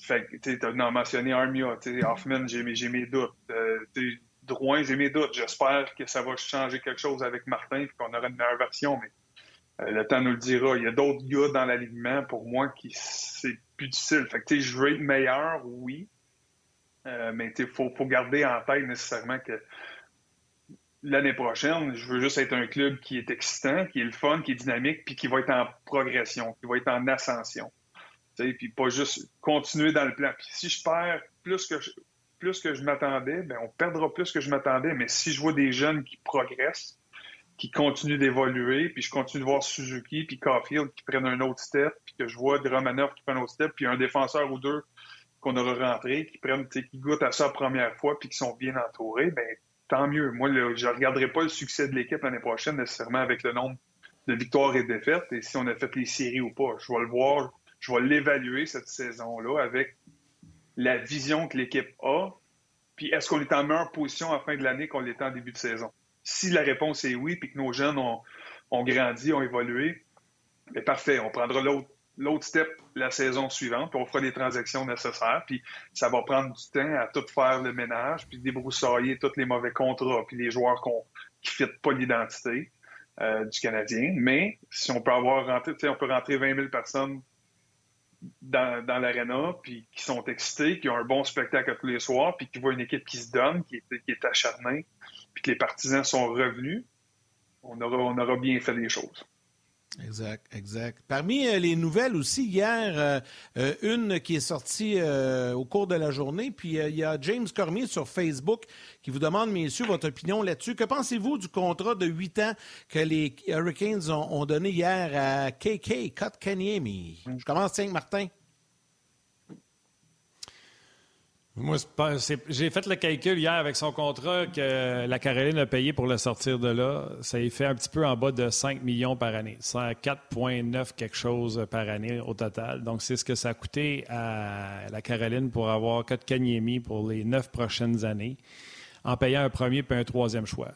Fait que tu as mentionné Armia, Hoffman, j'ai mes doutes. Euh, Drouin, j'ai mes doutes. J'espère que ça va changer quelque chose avec Martin et qu'on aura une meilleure version, mais euh, le temps nous le dira. Il y a d'autres gars dans l'alignement pour moi qui c'est plus difficile. Fait que je veux être meilleur, oui. Euh, mais il faut, faut, garder en tête nécessairement que l'année prochaine, je veux juste être un club qui est excitant, qui est le fun, qui est dynamique, puis qui va être en progression, qui va être en ascension. Puis pas juste continuer dans le plan. Puis si je perds plus que je, plus que je m'attendais, ben on perdra plus que je m'attendais. Mais si je vois des jeunes qui progressent, qui continuent d'évoluer, puis je continue de voir Suzuki puis Caulfield qui prennent un autre step, puis que je vois Romanov qui prend un autre step, puis un défenseur ou deux qu'on aura rentré, qui prennent, qui goûtent à ça la première fois, puis qui sont bien entourés, ben tant mieux. Moi, je ne regarderai pas le succès de l'équipe l'année prochaine nécessairement avec le nombre de victoires et de défaites, et si on a fait les séries ou pas. Je vais le voir, je vais l'évaluer cette saison-là avec la vision que l'équipe a, puis est-ce qu'on est en meilleure position à la fin de l'année qu'on l'était en début de saison? Si la réponse est oui, puis que nos jeunes ont, grandi, ont évolué, bien parfait, on prendra l'autre step la saison suivante, puis on fera les transactions nécessaires, puis ça va prendre du temps à tout faire le ménage, puis débroussailler tous les mauvais contrats, puis les joueurs qui ne fitent pas l'identité euh, du Canadien. Mais si on peut avoir rentré, on peut rentrer 20 000 personnes dans, dans l'aréna, puis qui sont excités, qui ont un bon spectacle tous les soirs, puis qui voient une équipe qui se donne, qui est, qui est acharnée, puis que les partisans sont revenus, on aura, on aura bien fait les choses. Exact, exact. Parmi euh, les nouvelles aussi, hier, euh, euh, une qui est sortie au cours de la journée, puis il y a James Cormier sur Facebook qui vous demande, messieurs, votre opinion là-dessus. Que pensez-vous du contrat de 8 ans que les Hurricanes ont, donné hier à KK Kotkaniemi? Je commence, tiens, Martin. Moi, j'ai fait le calcul hier avec son contrat que la Caroline a payé pour le sortir de là. Ça y fait un petit peu en bas de 5 millions par année. C'est 4,9 quelque chose par année au total. Donc, c'est ce que ça a coûté à la Caroline pour avoir Kotkaniemi pour les neuf prochaines années en payant un premier puis un troisième choix.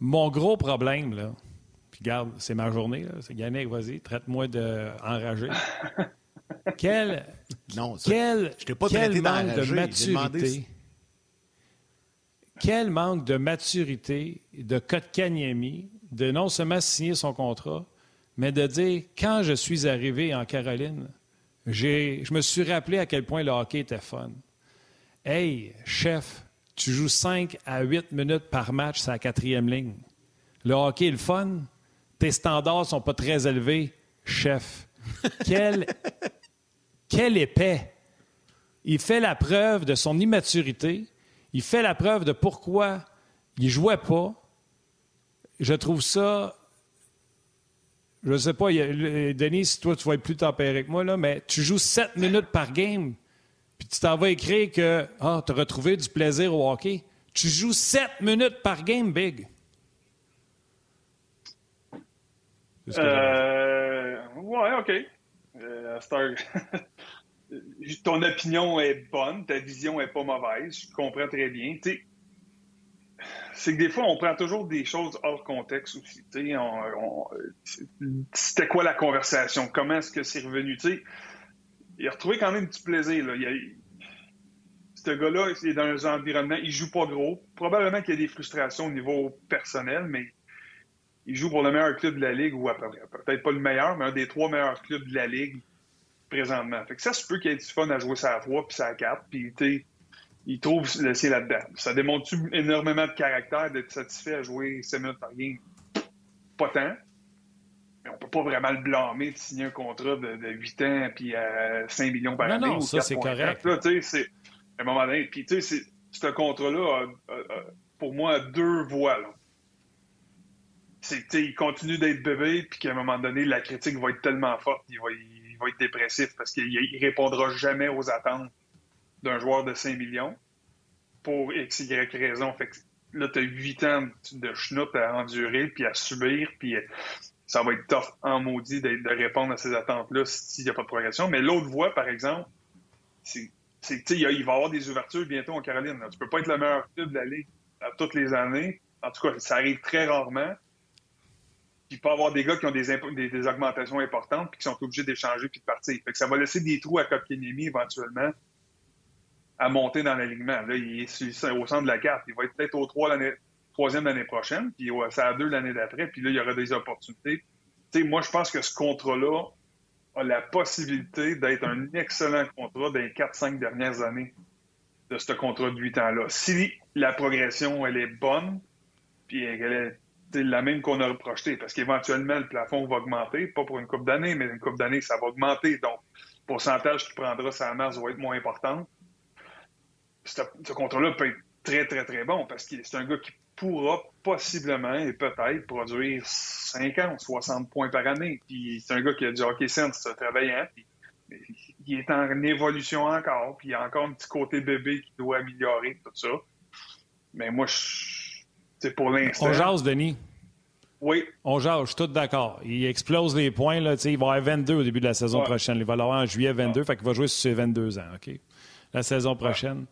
Mon gros problème, là, puis garde, c'est ma journée, c'est Yannick, vas-y, traite-moi d'enragé. [laughs] quel non, quel, quel manque de maturité. Quel manque de maturité de Kotkaniemi de non seulement signer son contrat, mais de dire quand je suis arrivé en Caroline, je me suis rappelé à quel point le hockey était fun. Hey, chef, tu joues 5 à 8 minutes par match sur la quatrième ligne. Le hockey est le fun. Tes standards ne sont pas très élevés, chef. Quel quel épais! Il fait la preuve de son immaturité. Il fait la preuve de pourquoi il jouait pas. Je trouve ça. Je sais pas, Denis, si toi tu vas être plus tempéré que moi, là, mais tu joues sept minutes par game, puis tu t'en vas écrire que ah, tu as retrouvé du plaisir au hockey. Tu joues sept minutes par game, Big. Euh, ouais, OK. Euh, [laughs] ton opinion est bonne, ta vision est pas mauvaise, je comprends très bien. c'est que des fois, on prend toujours des choses hors contexte aussi. C'était quoi la conversation? Comment est-ce que c'est revenu? il a retrouvé quand même petit plaisir. Là. Ce gars-là, il est dans un environnement, il joue pas gros. Probablement qu'il y a des frustrations au niveau personnel, mais il joue pour le meilleur club de la Ligue, ou peut-être pas le meilleur, mais un des trois meilleurs clubs de la Ligue présentement. Fait que ça se peut qu'il ait du fun à jouer sa 3 puis sa 4, puis il trouve c'est là-dedans. Ça démontre énormément de caractère d'être satisfait à jouer 7 minutes par game? Pas tant. Mais on peut pas vraiment le blâmer de signer un contrat de, 8 ans puis à 5 millions par année. Non, ça, c'est correct. Là, c'est, à un moment donné, puis tu sais, ce contrat-là, pour moi, a deux voies. C'est, il continue d'être bébé, puis qu'à un moment donné, la critique va être tellement forte, il va, va être dépressif parce qu'il ne répondra jamais aux attentes d'un joueur de 5 millions pour X, Y raison. Fait que là, tu as 8 ans de chenoute à endurer puis à subir, puis ça va être tough en maudit de, répondre à ces attentes-là s'il n'y a pas de progression. Mais l'autre voie, par exemple, c'est il va y avoir des ouvertures bientôt en Caroline. Tu Tu peux pas être le meilleur club de la Ligue à toutes les années. En tout cas, ça arrive très rarement il peut avoir des gars qui ont des, augmentations importantes puis qui sont obligés d'échanger puis de partir. Ça va laisser des trous à Kopkenemi éventuellement à monter dans l'alignement. Là, il est au centre de la carte. Il va être peut-être au 3 troisième l'année prochaine, puis ça à deux l'année d'après, puis là, il y aura des opportunités. moi, je pense que ce contrat-là a la possibilité d'être un excellent contrat dans les 4-5 dernières années de ce contrat de 8 ans-là. Si la progression, elle est bonne, puis elle est la même qu'on a projeté, parce qu'éventuellement, le plafond va augmenter, pas pour une coupe d'années, mais une coupe d'années, ça va augmenter. Donc, le pourcentage qu'il prendra sa masse va être moins important. Ce, ce contrat-là peut être très, très, très bon, parce que c'est un gars qui pourra possiblement et peut-être produire 50, 60 points par année. Puis c'est un gas qui a du hockey sense, travaillant, puis il est en évolution encore, puis il y a encore un petit côté bébé qui doit améliorer tout ça. Mais moi, je c'est pour l'instant. On jase, Denis. Oui. On jase, je suis tout d'accord. Il explose les points. Là, il va avoir 22 au début de la saison prochaine. Il va l'avoir en juillet 22, fait qu'il va jouer sur ses 22 ans. OK? La saison prochaine.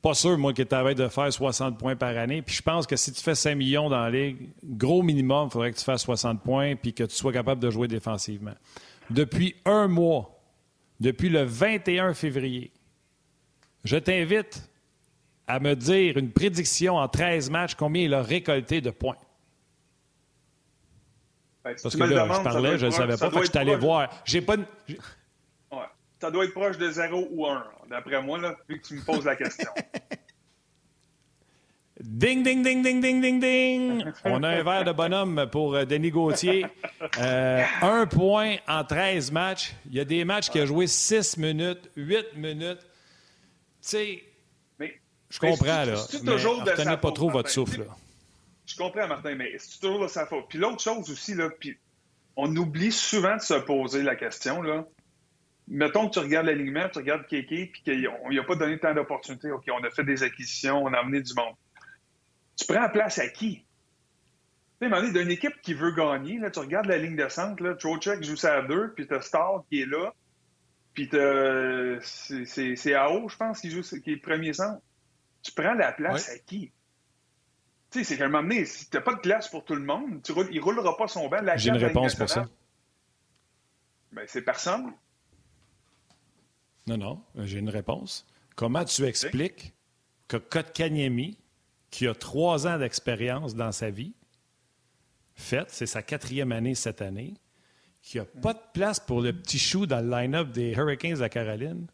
Pas sûr, moi, qu'il t'avais de faire 60 points par année. Puis je pense que si tu fais 5 millions dans la ligue, gros minimum, il faudrait que tu fasses 60 points puis que tu sois capable de jouer défensivement. Depuis un mois, depuis le 21 février, je t'invite à me dire une prédiction en 13 matchs, combien il a récolté de points. Ben, Parce que là, je parlais, je ne savais pas, que je t'allais voir. J'ai pas... Ouais. Ça doit être proche de 0 ou 1, d'après moi, là, vu que tu me poses la question. [laughs] Ding, ding, ding, ding, ding, ding, ding. On a un verre de bonhomme pour euh, Denis Gauthier. Euh, un point en 13 matchs. Il y a des matchs qui ont joué 6 minutes, 8 minutes. Tu sais, je comprends, là. mais retenez pas trop votre souffle. Je comprends, Martin, mais c'est toujours de sa faute. Puis l'autre chose aussi, là, puis on oublie souvent de se poser la question, là. Mettons que tu regardes l'alignement, tu regardes Kéké, puis qu'il n'y a pas donné tant d'opportunités. OK, on a fait des acquisitions, on a amené du monde. Tu prends la place à qui? Tu sais, d'une équipe qui veut gagner, là, tu regardes la ligne de centre, là, Trocheck joue ça à deux, puis tu as Star qui est là, puis c'est AO, je pense, qui joue qui est le premier centre. Tu prends la place à qui? Tu sais, c'est qu'à un moment donné, si tu n'as pas de place pour tout le monde, tu il ne roulera pas son banc. J'ai une réponse pour ça. Ben, c'est personne. Non, non, j'ai une réponse. Comment tu expliques que Kotkaniemi, qui a trois ans d'expérience dans sa vie, fait, c'est sa quatrième année cette année, qui n'a pas de place pour le petit chou dans le line-up des Hurricanes de Caroline,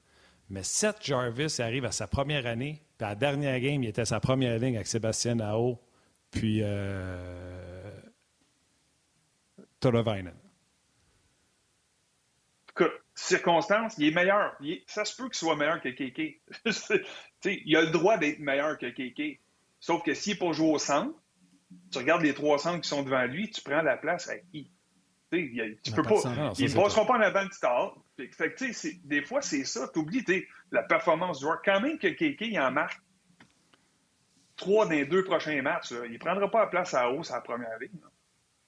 mais Seth Jarvis arrive à sa première année puis à la dernière game, il était sa première ligne avec Sébastien Nao, puis euh, Torovainen. Circonstance, il est meilleur. ça se peut qu'il soit meilleur que Kéké. [laughs] il a le droit d'être meilleur que Kéké. Sauf que s'il n'est pas joué au centre, tu regardes les trois centres qui sont devant lui, tu prends la place à qui? Tu peux pas. ils ne passeront pas en avant de star. Fait, des fois, c'est ça. Tu oublies la performance du joueur. Quand même que il en marque trois des deux prochains matchs, il ne prendra pas la place à hausse à la première ligne.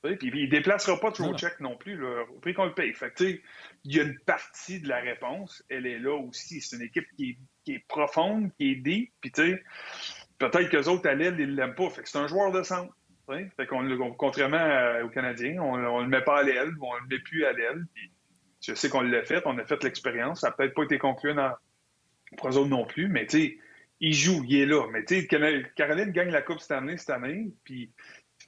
Puis, il ne déplacera pas Trocheck non. non plus, là, au prix qu'on le paye. Fait il y a une partie de la réponse, elle est là aussi. C'est une équipe qui est, profonde, qui est deep, puis peut-être que les autres à l'aile, ils ne l'aiment pas. Fait que c'est un joueur de centre. Fait qu'on, contrairement aux Canadiens, on ne le met pas à l'aile, on ne le met plus à l'aile. je sais qu'on l'a fait, on a fait l'expérience. Ça n'a peut-être pas été conclu pour eux autres non plus, mais il joue, il est là. Mais tu Caroline gagne la Coupe cette année, cette année, puis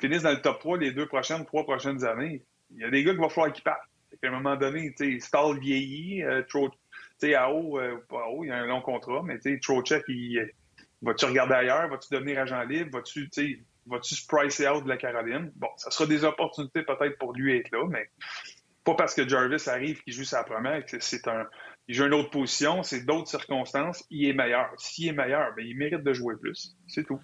finissent dans le top 3 les deux prochaines, trois prochaines années. Il y a des gars qui vont falloir qu'ils partent. À un moment donné, tu sais, Stall vieillit, euh, tu sais, haut, euh, pas il y a un long contrat, mais tu sais, il, va-tu regarder ailleurs? Vas-tu devenir agent libre? Vas-tu, vas-tu se pricer out de la Caroline? Bon, ça sera des opportunités peut-être pour lui être là, mais pas parce que Jarvis arrive qu'il joue sa première, que c'est un, il joue une autre position, c'est d'autres circonstances, il est meilleur. S'il est meilleur, bien, il mérite de jouer plus. C'est tout.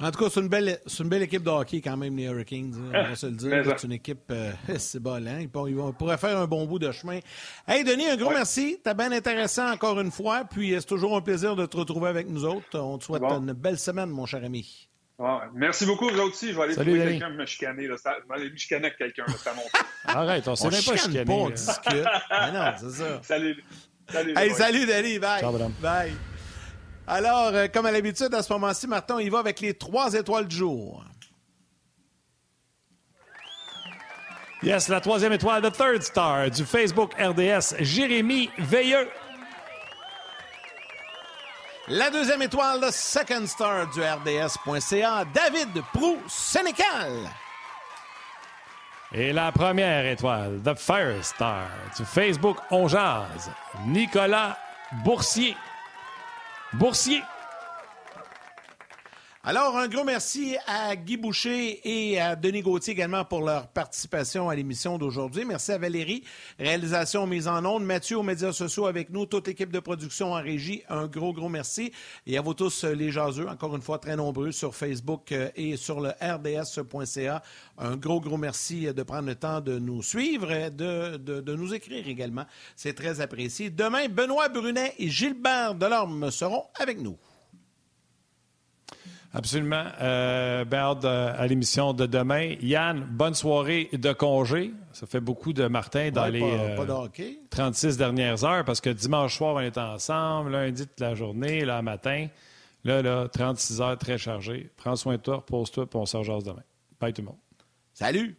En tout cas, c'est une belle, c'est une belle équipe de hockey quand même, les Hurricanes. Hein, on va se le dire. C'est une équipe, euh, c'est bon, hein? Ils, pourraient faire un bon bout de chemin. Hey, Denis, un gros merci. T'es bien intéressant encore une fois. Puis euh, c'est toujours un plaisir de te retrouver avec nous autres. On te souhaite une belle semaine, mon cher ami. Merci beaucoup, vous aussi. Je vais aller trouver quelqu'un me chicaner. Là. Je vais aller me chicaner avec quelqu'un. Ça [laughs] Arrête, on s'est même pas chicané. Pas, on discute. [laughs] non, c'est ça. Salut. Salut, hey, salut Denis. Bye. Ciao, Bye. Alors, euh, comme à l'habitude, à ce moment-ci, Martin, il va avec les trois étoiles du jour. Yes, la troisième étoile, the third star du Facebook RDS, Jérémy Veilleux. La deuxième étoile, the second star du RDS.ca, David Prou, Sénécal. Et la première étoile, the fire star du Facebook On Nicolas Boursier. Boursier. Alors, un gros merci à Guy Boucher et à Denis Gauthier également pour leur participation à l'émission d'aujourd'hui. Merci à Valérie, réalisation mise en ondes, Mathieu aux médias sociaux avec nous, toute l'équipe de production en régie. Un gros, gros merci. Et à vous tous, les jaseux, encore une fois, très nombreux sur Facebook euh, et sur le rds.ca. Un gros, gros merci de prendre le temps de nous suivre et de, de nous écrire également. C'est très apprécié. Demain, Benoît Brunet et Gilbert Delorme seront avec nous. Absolument. Euh, ben, à l'émission de demain. Yann, bonne soirée de congé. Ça fait beaucoup de Martin dans les 36 euh, dernières heures parce que dimanche soir, on est ensemble, lundi toute la journée, là, matin. Là, là, 36 heures très chargées. Prends soin de toi, repose-toi, puis on se demain. Bye tout le monde. Salut!